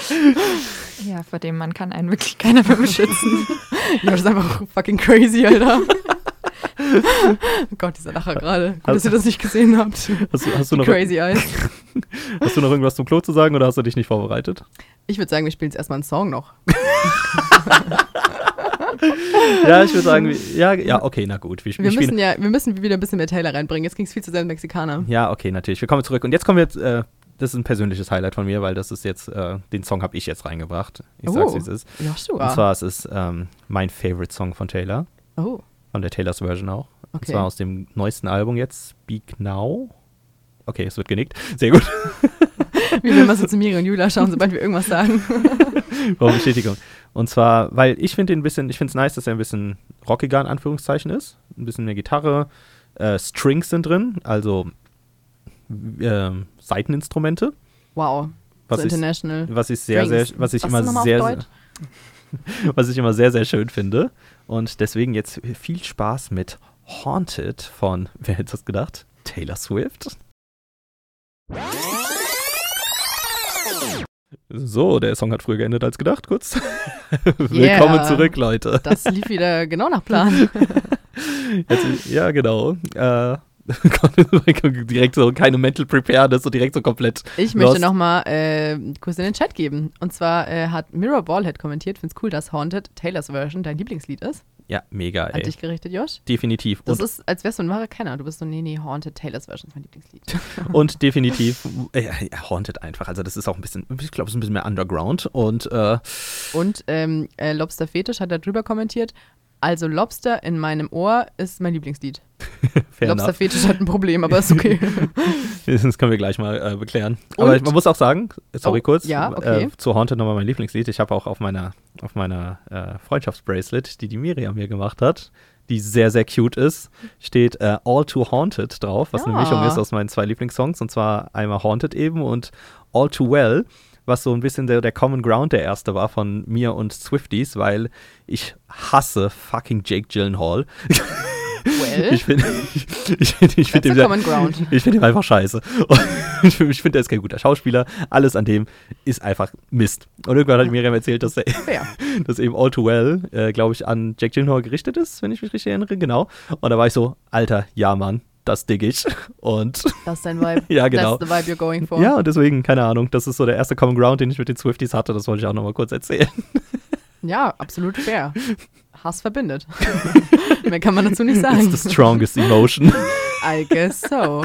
(laughs) ja, vor dem Mann kann einen wirklich keiner mehr beschützen. (laughs) Ja, das ist einfach fucking crazy, Alter. oh Gott, dieser Lacher gerade. Gut, dass ihr das nicht gesehen habt. Hast du, hast du noch, crazy Eyes. (laughs) hast du noch irgendwas zum Klo zu sagen oder hast du dich nicht vorbereitet? Ich würde sagen, wir spielen jetzt erstmal einen Song noch. Ja, ich würde sagen, ja, ja, okay, na gut. Wir, Wir müssen ja, wir müssen wieder ein bisschen mehr Taylor reinbringen. Jetzt ging es viel zu sehr um Mexikaner. Ja, okay, natürlich. Wir kommen zurück. Und jetzt kommen wir jetzt, äh, das ist ein persönliches Highlight von mir, weil das ist jetzt, äh, den Song habe ich jetzt reingebracht. Ich sag's, Oh, wie es ist. Joshua. Und zwar es ist ähm, mein Favorite Song von Taylor. Oh. Von der Taylors Version auch. Und Okay. zwar aus dem neuesten Album jetzt, Speak Now. Okay, es wird genickt. Sehr gut. Wie (laughs) wir so zu Miri und Julia schauen, sobald wir irgendwas sagen. (laughs) Warum Bestätigung? Und zwar, weil ich finde ihn ein bisschen, ich finde es nice, dass er ein bisschen rockiger in Anführungszeichen ist. Ein bisschen mehr Gitarre. Äh, Strings sind drin, also ähm, Seiteninstrumente. Wow. Was so ich, international. was ich sehr, sehr, Strings. was ich Was immer sehr, sehr, (laughs) was ich immer sehr, sehr schön finde. Und deswegen jetzt viel Spaß mit Haunted von, (laughs) wer hätte das gedacht? Taylor Swift. So, der Song hat früher geendet als gedacht, kurz. (laughs) Willkommen Yeah. zurück, Leute. Das lief wieder genau nach Plan. Jetzt, ja, genau. Äh, (laughs) direkt so keine Mental Preparedness und direkt so komplett. Ich möchte nochmal äh, kurz in den Chat geben. Und zwar äh, hat Mirror Ballhead kommentiert, find's cool, dass Haunted Taylors Version dein Lieblingslied ist. Ja, mega, An ey. dich gerichtet, Josh. Definitiv. Das und, ist, als wärst du ein wahrer Kenner. Du bist so, nee, nee, Haunted Taylors Version ist mein Lieblingslied. (laughs) und definitiv äh, Haunted einfach. Also das ist auch ein bisschen, ich glaube, es ist ein bisschen mehr Underground. Und äh, Und ähm, äh, Lobster Fetisch hat da drüber kommentiert. Also Lobster in meinem Ohr ist mein Lieblingslied. (laughs) fair Lobster enough. Fetisch hat ein Problem, aber ist okay. (laughs) Das können wir gleich mal äh, beklären. Aber Und- man muss auch sagen, sorry Oh, kurz, ja, okay. äh, zu Haunted nochmal mein Lieblingslied. Ich habe auch auf meiner, auf meiner äh, Freundschaftsbracelet, die die Miriam mir gemacht hat, die sehr, sehr cute ist, steht äh, All Too Haunted drauf, was eine Ja. Mischung ist aus meinen zwei Lieblingssongs. Und zwar einmal Haunted eben und All Too Well, was so ein bisschen der, der Common Ground der erste war von mir und Swifties, weil ich hasse fucking Jake Gyllenhaal. Well, (laughs) Ich finde (laughs) ich find, ich find ground. (laughs) Ich finde ihn einfach scheiße. Und ich finde, er ist kein guter Schauspieler. Alles an dem ist einfach Mist. Und irgendwann hat Miriam erzählt, dass, er, fair. dass eben All Too Well, äh, glaube ich, an Jack Gyllenhaal gerichtet ist, wenn ich mich richtig erinnere. Genau. Und da war ich so, Alter, ja, Mann, das dig ich. (laughs) Und Das ist dein Vibe. (laughs) Ja, genau. That's the vibe you're going for. ja, und deswegen, keine Ahnung, das ist so der erste Common Ground, den ich mit den Swifties hatte. Das wollte ich auch nochmal kurz erzählen. (laughs) Ja, absolut fair. Hass verbindet. Mehr kann man dazu nicht sagen. It's the strongest emotion. I guess so.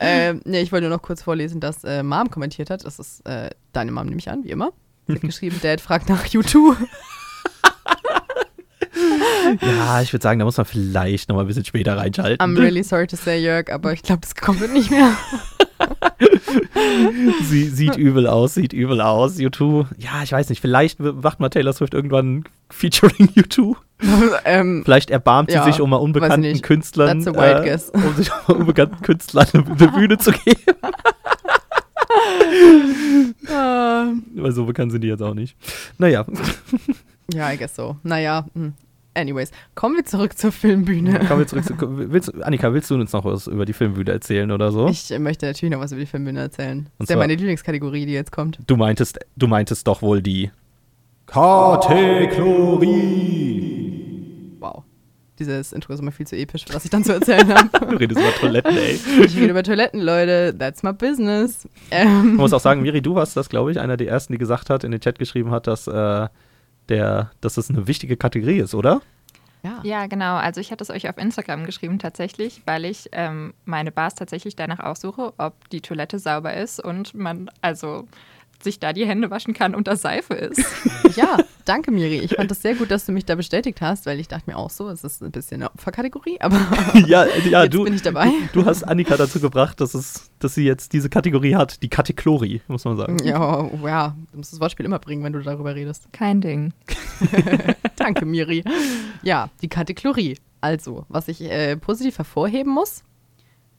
ähm, nee, ich wollte nur noch kurz vorlesen, dass äh, Mom kommentiert hat. Das ist äh, deine Mom, nehme ich an, wie immer. Sie hat geschrieben, Dad fragt nach U2. (laughs) ja, ich würde sagen, da muss man vielleicht nochmal ein bisschen später reinschalten. I'm really sorry to say, Jörg, aber ich glaube, das kommt nicht mehr. (laughs) Sie sieht übel aus, sieht übel aus. U2, ja, ich weiß nicht, vielleicht macht mal Taylor Swift irgendwann featuring U2. (laughs) ähm, Vielleicht erbarmt sie ja, sich, um mal unbekannten. Künstlern, äh, um sich mal unbekannten Künstlern eine Bühne zu geben. Ah, Weil so bekannt sind die jetzt auch nicht. Naja, ja, I guess so. Naja, hm. Anyways. Kommen wir zurück zur Filmbühne. kommen wir zurück zu. Willst, Annika, willst du uns noch was über die Filmbühne erzählen oder so? Ich möchte natürlich noch was über die Filmbühne erzählen. Das Und ist ja zwar- meine Lieblingskategorie, die jetzt kommt. Du meintest, du meintest doch wohl die Kategorie. Wow. Dieses Intro ist immer viel zu episch, was ich dann zu erzählen habe. (laughs) Du redest über Toiletten, ey. Ich rede über Toiletten, Leute. That's my business. Ähm, Man muss auch sagen, Miri, du warst das, glaube ich, einer der ersten, die gesagt hat, in den Chat geschrieben hat, dass, äh, der, dass das eine wichtige Kategorie ist, oder? ja. Ja, genau. Also ich hatte es euch auf Instagram geschrieben tatsächlich, weil ich ähm, meine Bars tatsächlich danach aussuche, ob die Toilette sauber ist und man also sich da die Hände waschen kann und da Seife ist. (laughs) ja, danke, Miri. Ich fand das sehr gut, dass du mich da bestätigt hast, weil ich dachte mir auch so, es ist ein bisschen eine Opferkategorie, aber (laughs) ja, ja jetzt du, bin ich dabei. du hast Annika dazu gebracht, dass, es, dass sie jetzt diese Kategorie hat, die Kategorie, muss man sagen. Ja, ja, du musst das Wortspiel immer bringen, wenn du darüber redest. Kein Ding. (laughs) Danke, Miri. Ja, die Kategorie. Also, was ich äh, positiv hervorheben muss.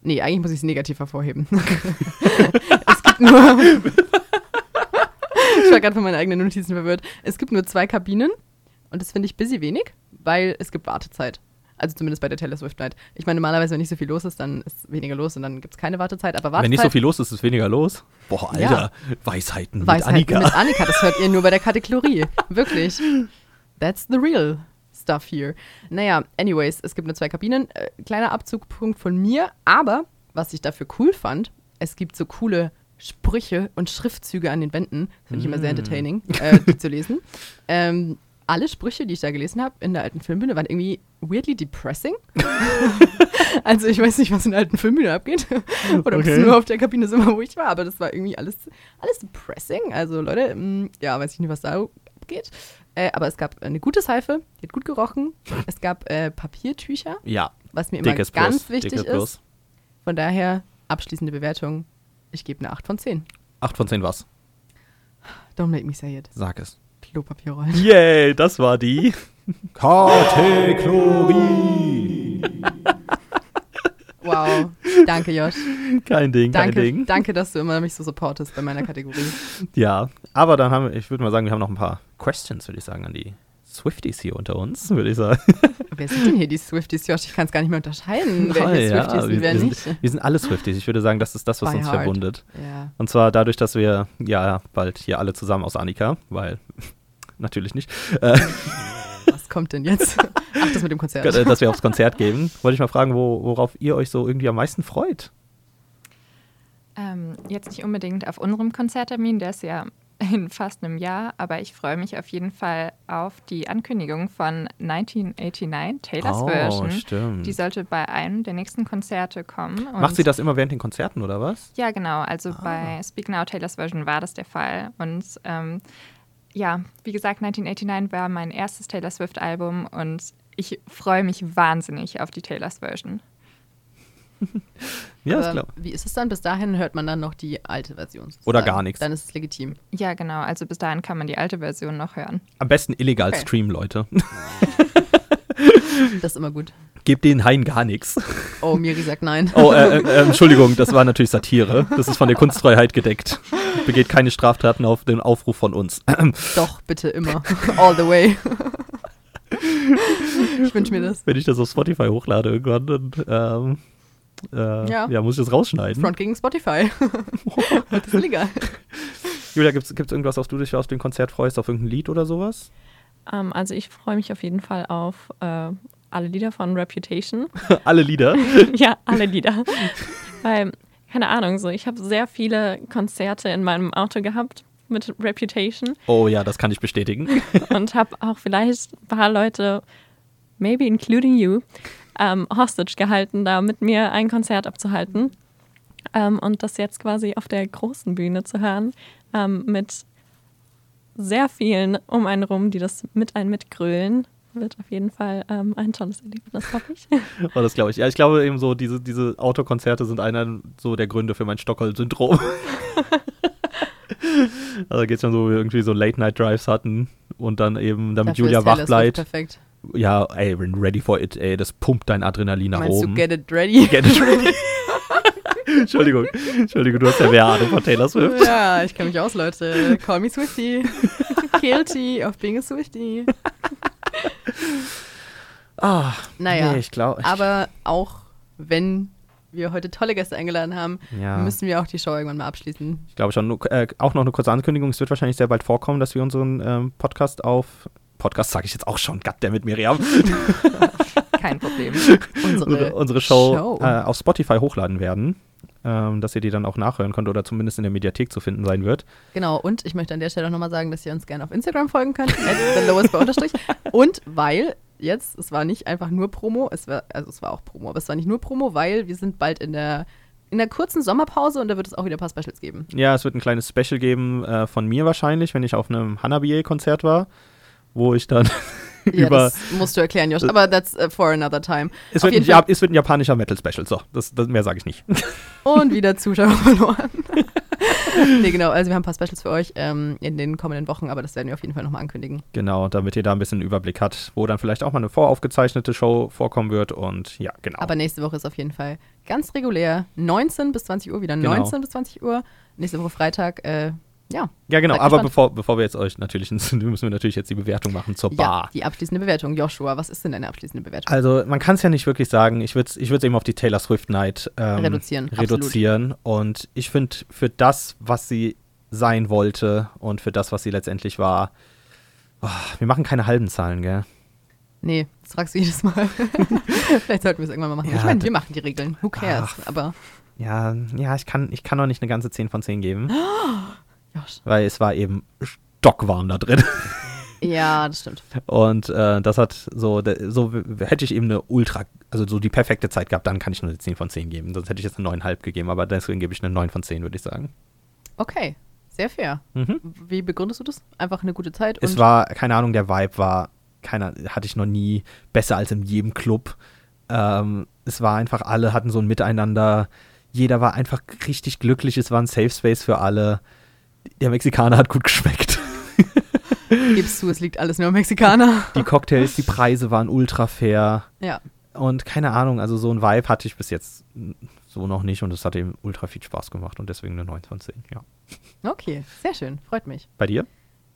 Nee, eigentlich muss ich es negativ hervorheben. es gibt nur. (laughs) ich war gerade von meinen eigenen Notizen verwirrt. Es gibt nur zwei Kabinen und das finde ich busy wenig, weil es gibt Wartezeit. Also zumindest bei der Taylor Swift Night. Ich meine, normalerweise, wenn nicht so viel los ist, dann ist weniger los und dann gibt es keine Wartezeit. Aber Wartezeit. Wenn nicht so viel los ist, ist weniger los. Boah, Alter, Ja. Weisheiten mit Weisheit Annika. mit Annika, das hört ihr nur bei der Kategorie. Wirklich. That's the real stuff here. Naja, anyways, es gibt nur zwei Kabinen. Äh, kleiner Abzugpunkt von mir, aber was ich dafür cool fand, es gibt so coole Sprüche und Schriftzüge an den Wänden. Finde ich immer sehr Mm. entertaining, äh, die zu lesen. (laughs) Ähm, alle Sprüche, die ich da gelesen habe in der alten Filmbühne, waren irgendwie weirdly depressing. (laughs) also ich weiß nicht, was in der alten Filmbühne abgeht. (laughs) Oder ob es Okay. nur auf der Kabine so wo ich war. Aber das war irgendwie alles, alles depressing. Also Leute, mh, ja, weiß ich nicht, was da abgeht. Äh, aber es gab eine gute Seife, die hat gut gerochen. Es gab äh, Papiertücher, Ja, was mir immer dickes ganz Plus, wichtig dickes ist. Plus. Von daher, abschließende Bewertung. Ich gebe eine 8 von 10. 8 von 10 was? Don't make me say it. Sag es. Klopapierrollen. Yay, das war die (laughs) Kategorie. (laughs) Wow. Danke, Josh. Kein Ding, kein Danke, Ding. danke, dass du immer mich so supportest bei meiner Kategorie. (laughs) Ja, aber dann haben wir, ich würde mal sagen, wir haben noch ein paar Questions, würde ich sagen, an die Swifties hier unter uns, würde ich sagen. (laughs) Wer sind denn hier die Swifties, Josh? Ich kann es gar nicht mehr unterscheiden, wer hier Ja, Swifties wir, und wer wir, nicht. sind, wir sind alle Swifties. Ich würde sagen, das ist das, was By uns heart. verbundet. Ja. Und zwar dadurch, dass wir ja bald hier alle zusammen aus Annika, weil (laughs) natürlich nicht, äh, (laughs) Was kommt denn jetzt? Ach, das mit dem Konzert. äh, dass wir aufs Konzert gehen, wollte ich mal fragen, wo, worauf ihr euch so irgendwie am meisten freut. Ähm, jetzt nicht unbedingt auf unserem Konzerttermin, der ist ja (laughs) in fast einem Jahr, aber ich freue mich auf jeden Fall auf die Ankündigung von 1989, Taylors Oh, Version. stimmt. Die sollte bei einem der nächsten Konzerte kommen. Macht sie das immer während den Konzerten oder was? Ja, genau. Also Ah. bei Speak Now Taylors Version war das der Fall. Und ähm, ja, wie gesagt, 1989 war mein erstes Taylor Swift-Album und ich freue mich wahnsinnig auf die Taylors Version. (laughs) Ja, ist klar. Wie ist es dann? Bis dahin hört man dann noch die alte Version. Oder sozusagen. gar nichts. Dann ist es legitim. Ja, genau. Also bis dahin kann man die alte Version noch hören. Am besten illegal Okay. streamen, Leute. (laughs) Das ist immer gut. Gebt den Haien gar nichts. Oh, Miri sagt nein. Oh, äh, äh, (laughs) Entschuldigung, das war natürlich Satire. Das ist von der Kunstfreiheit gedeckt. Begeht keine Straftaten auf den Aufruf von uns. (clears throat) Doch, bitte immer. (laughs) All the way. ich wünsche mir das. Wenn ich das auf Spotify hochlade irgendwann, dann ähm, äh, Ja. ja. muss ich das rausschneiden. Front gegen Spotify. (laughs) das ist illegal. Julia, gibt es irgendwas, auf du dich auf dem Konzert freust, auf irgendein Lied oder sowas? Ähm, also ich freue mich auf jeden Fall auf äh, alle Lieder von Reputation. (laughs) Alle Lieder? (laughs) ja, alle Lieder. Weil, keine Ahnung, so ich habe sehr viele Konzerte in meinem Auto gehabt mit Reputation Oh ja, das kann ich bestätigen. und habe auch vielleicht ein paar Leute, maybe including you, ähm, hostage gehalten, da mit mir ein Konzert abzuhalten. Ähm, und das jetzt quasi auf der großen Bühne zu hören, ähm, mit sehr vielen um einen rum, die das mit einem mitgrölen, wird auf jeden Fall ähm, ein tolles Erlebnis, hoffe ich. (laughs) Oh, das glaube ich. Ja, ich glaube eben so, diese, diese Autokonzerte sind einer so der Gründe für mein Stockholm-Syndrom. (laughs) also geht's schon so irgendwie so Late-Night-Drives hatten und dann eben, damit Dafür Julia wach bleibt. perfekt. Ja, ey, ready for it, ey, das pumpt dein Adrenalin nach Meinst oben. du Get It Ready? Get it ready. (laughs) Entschuldigung, Entschuldigung, du hast ja mehr Ahnung von Taylor Swift. Ja, ich kenne mich aus, Leute. Call me Swifty. (laughs) Guilty of being a Swifty. Ah, Naja, nee, ich glaube. aber auch wenn wir heute tolle Gäste eingeladen haben, Ja. müssen wir auch die Show irgendwann mal abschließen. Ich glaube schon. Äh, auch noch eine kurze Ankündigung. Es wird wahrscheinlich sehr bald vorkommen, dass wir unseren ähm, Podcast auf. Podcast sage ich jetzt auch schon. Goddammit, Miriam. (laughs) Kein Problem. unsere, unsere Show, Show. Äh, auf Spotify hochladen werden. Ähm, dass ihr die dann auch nachhören könnt oder zumindest in der Mediathek zu finden sein wird. Genau, und ich möchte an der Stelle auch nochmal sagen, dass ihr uns gerne auf Instagram folgen könnt, (laughs) unterstrich. Und weil jetzt, es war nicht einfach nur Promo, es war, also es war auch Promo, aber es war nicht nur Promo, weil wir sind bald in der, in der kurzen Sommerpause und da wird es auch wieder ein paar Specials geben. Ja, es wird ein kleines Special geben äh, von mir wahrscheinlich, wenn ich auf einem Hanabier-Konzert war, wo ich dann (laughs) Ja, über. das musst du erklären, Josh, aber that's uh, for another time. Es wird, ein, ja, es wird ein japanischer Metal-Special. So, das, das, mehr sage ich nicht. (laughs) Und wieder Zuschauer verloren. (laughs) nee, genau, also wir haben ein paar Specials für euch ähm, in den kommenden Wochen, aber das werden wir auf jeden Fall nochmal ankündigen. Genau, damit ihr da ein bisschen Überblick habt, wo dann vielleicht auch mal eine voraufgezeichnete Show vorkommen wird. Und ja, genau. Aber nächste Woche ist auf jeden Fall ganz regulär 19 bis 20 Uhr, wieder Genau. 19 bis 20 Uhr. Nächste Woche Freitag, äh, ja. ja, genau. Aber gespannt. bevor, bevor wir jetzt euch natürlich, (laughs) müssen wir natürlich jetzt die Bewertung machen zur Ja, Bar. die abschließende Bewertung. Joshua, was ist denn deine abschließende Bewertung? Also man kann es ja nicht wirklich sagen. Ich würde es ich würd's eben auf die Taylor Swift Night ähm, Reduzieren, absolut. reduzieren. Und ich finde, für das, was sie sein wollte und für das, was sie letztendlich war, oh, wir machen keine halben Zahlen, gell? Nee, das fragst du jedes Mal. (laughs) Vielleicht sollten wir es irgendwann mal machen. Ja, ich meine, wir machen die Regeln. Who cares? Aber Ja, ja, ich kann, ich kann noch nicht eine ganze 10 von 10 geben. (gasps) (gasps) Josh. Weil es war eben stockwarm da drin. (laughs) ja, das stimmt. Und äh, das hat so, so hätte ich eben eine ultra, also so die perfekte Zeit gehabt, dann kann ich nur eine 10 von 10 geben. Sonst hätte ich jetzt eine 9,5 gegeben, aber deswegen gebe ich eine 9 von 10, würde ich sagen. Okay, sehr fair. Mhm. Wie begründest du das? Einfach eine gute Zeit Es war, keine Ahnung, der Vibe war, keiner, hatte ich noch nie besser als in jedem Club. Ähm, es war einfach, alle hatten so ein Miteinander. Jeder war einfach richtig glücklich. Es war ein Safe Space für alle. Der Mexikaner hat gut geschmeckt. (laughs) Gibst du, es liegt alles nur am Mexikaner. Die Cocktails, die Preise waren ultra fair. Ja. Und keine Ahnung, also so ein Vibe hatte ich bis jetzt so noch nicht und es hat eben ultra viel Spaß gemacht und deswegen eine 9 von 10, ja. Okay, sehr schön, freut mich. Bei dir?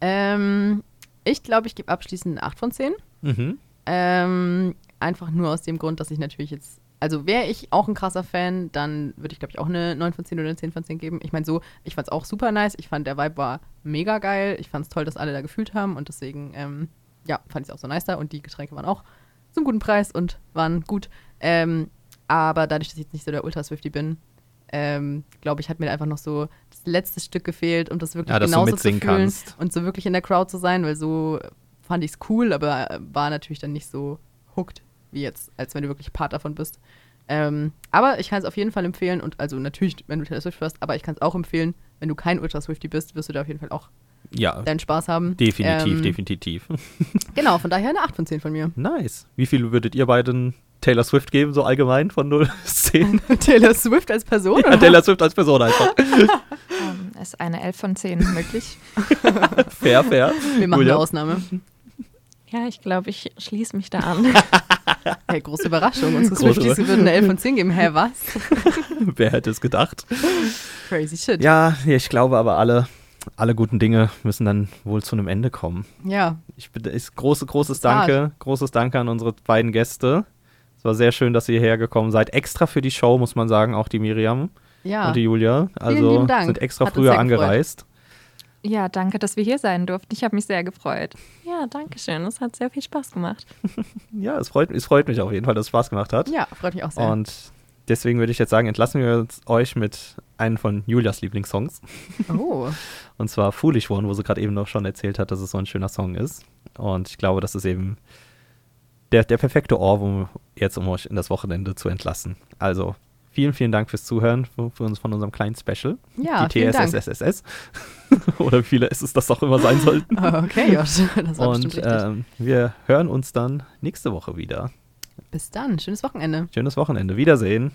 Ähm, ich glaube, ich gebe abschließend eine 8 von 10. Mhm. Ähm, einfach nur aus dem Grund, dass ich natürlich jetzt, also wäre ich auch ein krasser Fan, dann würde ich glaube ich auch eine 9 von 10 oder eine 10 von 10 geben. Ich meine so, ich fand es auch super nice, ich fand der Vibe war mega geil, ich fand es toll, dass alle da gefühlt haben und deswegen, ähm, ja, fand ich es auch so nice da und die Getränke waren auch zum guten Preis und waren gut. Ähm, aber dadurch, dass ich jetzt nicht so der Ultra-Swifty bin, ähm, glaube ich, hat mir einfach noch so das letzte Stück gefehlt, um das wirklich Ja, genauso zu fühlen kannst. und so wirklich in der Crowd zu sein, weil so fand ich es cool, aber war natürlich dann nicht so hooked wie jetzt, als wenn du wirklich Part davon bist. Ähm, aber ich kann es auf jeden Fall empfehlen und also natürlich, wenn du Taylor Swift hörst, aber ich kann es auch empfehlen, wenn du kein Ultra Swifty bist, wirst du da auf jeden Fall auch Ja. deinen Spaß haben. Definitiv, Ähm, definitiv. (laughs) Genau, von daher eine 8 von 10 von mir. Nice. Wie viel würdet ihr beiden Taylor Swift geben, so allgemein von 0 (laughs) bis 10? (laughs) Taylor Swift als Person? ja, oder? Taylor Swift als Person einfach. Ähm, ist eine 11 von 10 möglich. fair, fair. Wir machen Julia? eine Ausnahme. Ja, ich glaube, ich schließe mich da an. (laughs) Hey, große Überraschung. Unsere Große Swifties Über- würden eine 11 von 10 geben. Hä, was? (laughs) Wer hätte es gedacht? Crazy shit. Ja, ich glaube aber alle, alle guten Dinge müssen dann wohl zu einem Ende kommen. Ja. Ich bin, ist große, großes ist hart. Danke, großes Danke an unsere beiden Gäste. Es war sehr schön, dass ihr hierher gekommen seid. Extra für die Show, muss man sagen, auch die Miriam Ja. und die Julia. Vielen Also lieben Dank. sind extra Hat früher angereist. Ja, danke, dass wir hier sein durften. Ich habe mich sehr gefreut. Ja, danke schön. Es hat sehr viel Spaß gemacht. (laughs) Ja, es freut, es freut mich auf jeden Fall, dass es Spaß gemacht hat. Ja, freut mich auch sehr. Und deswegen würde ich jetzt sagen, entlassen wir uns euch mit einem von Julias Lieblingssongs. Oh. (laughs) Und zwar Foolish One, wo sie gerade eben noch schon erzählt hat, dass es so ein schöner Song ist. Und ich glaube, das ist eben der, der perfekte Ohrwurm jetzt, um euch in das Wochenende zu entlassen. Also vielen, vielen Dank fürs Zuhören für, für uns von unserem kleinen Special. Ja, Die vielen Dank. TSSSS. (laughs) Oder wie viele S's das auch immer sein sollten. (laughs) Okay, Josh, das war Und ähm, wir hören uns dann nächste Woche wieder. Bis dann. Schönes Wochenende. Schönes Wochenende. Wiedersehen.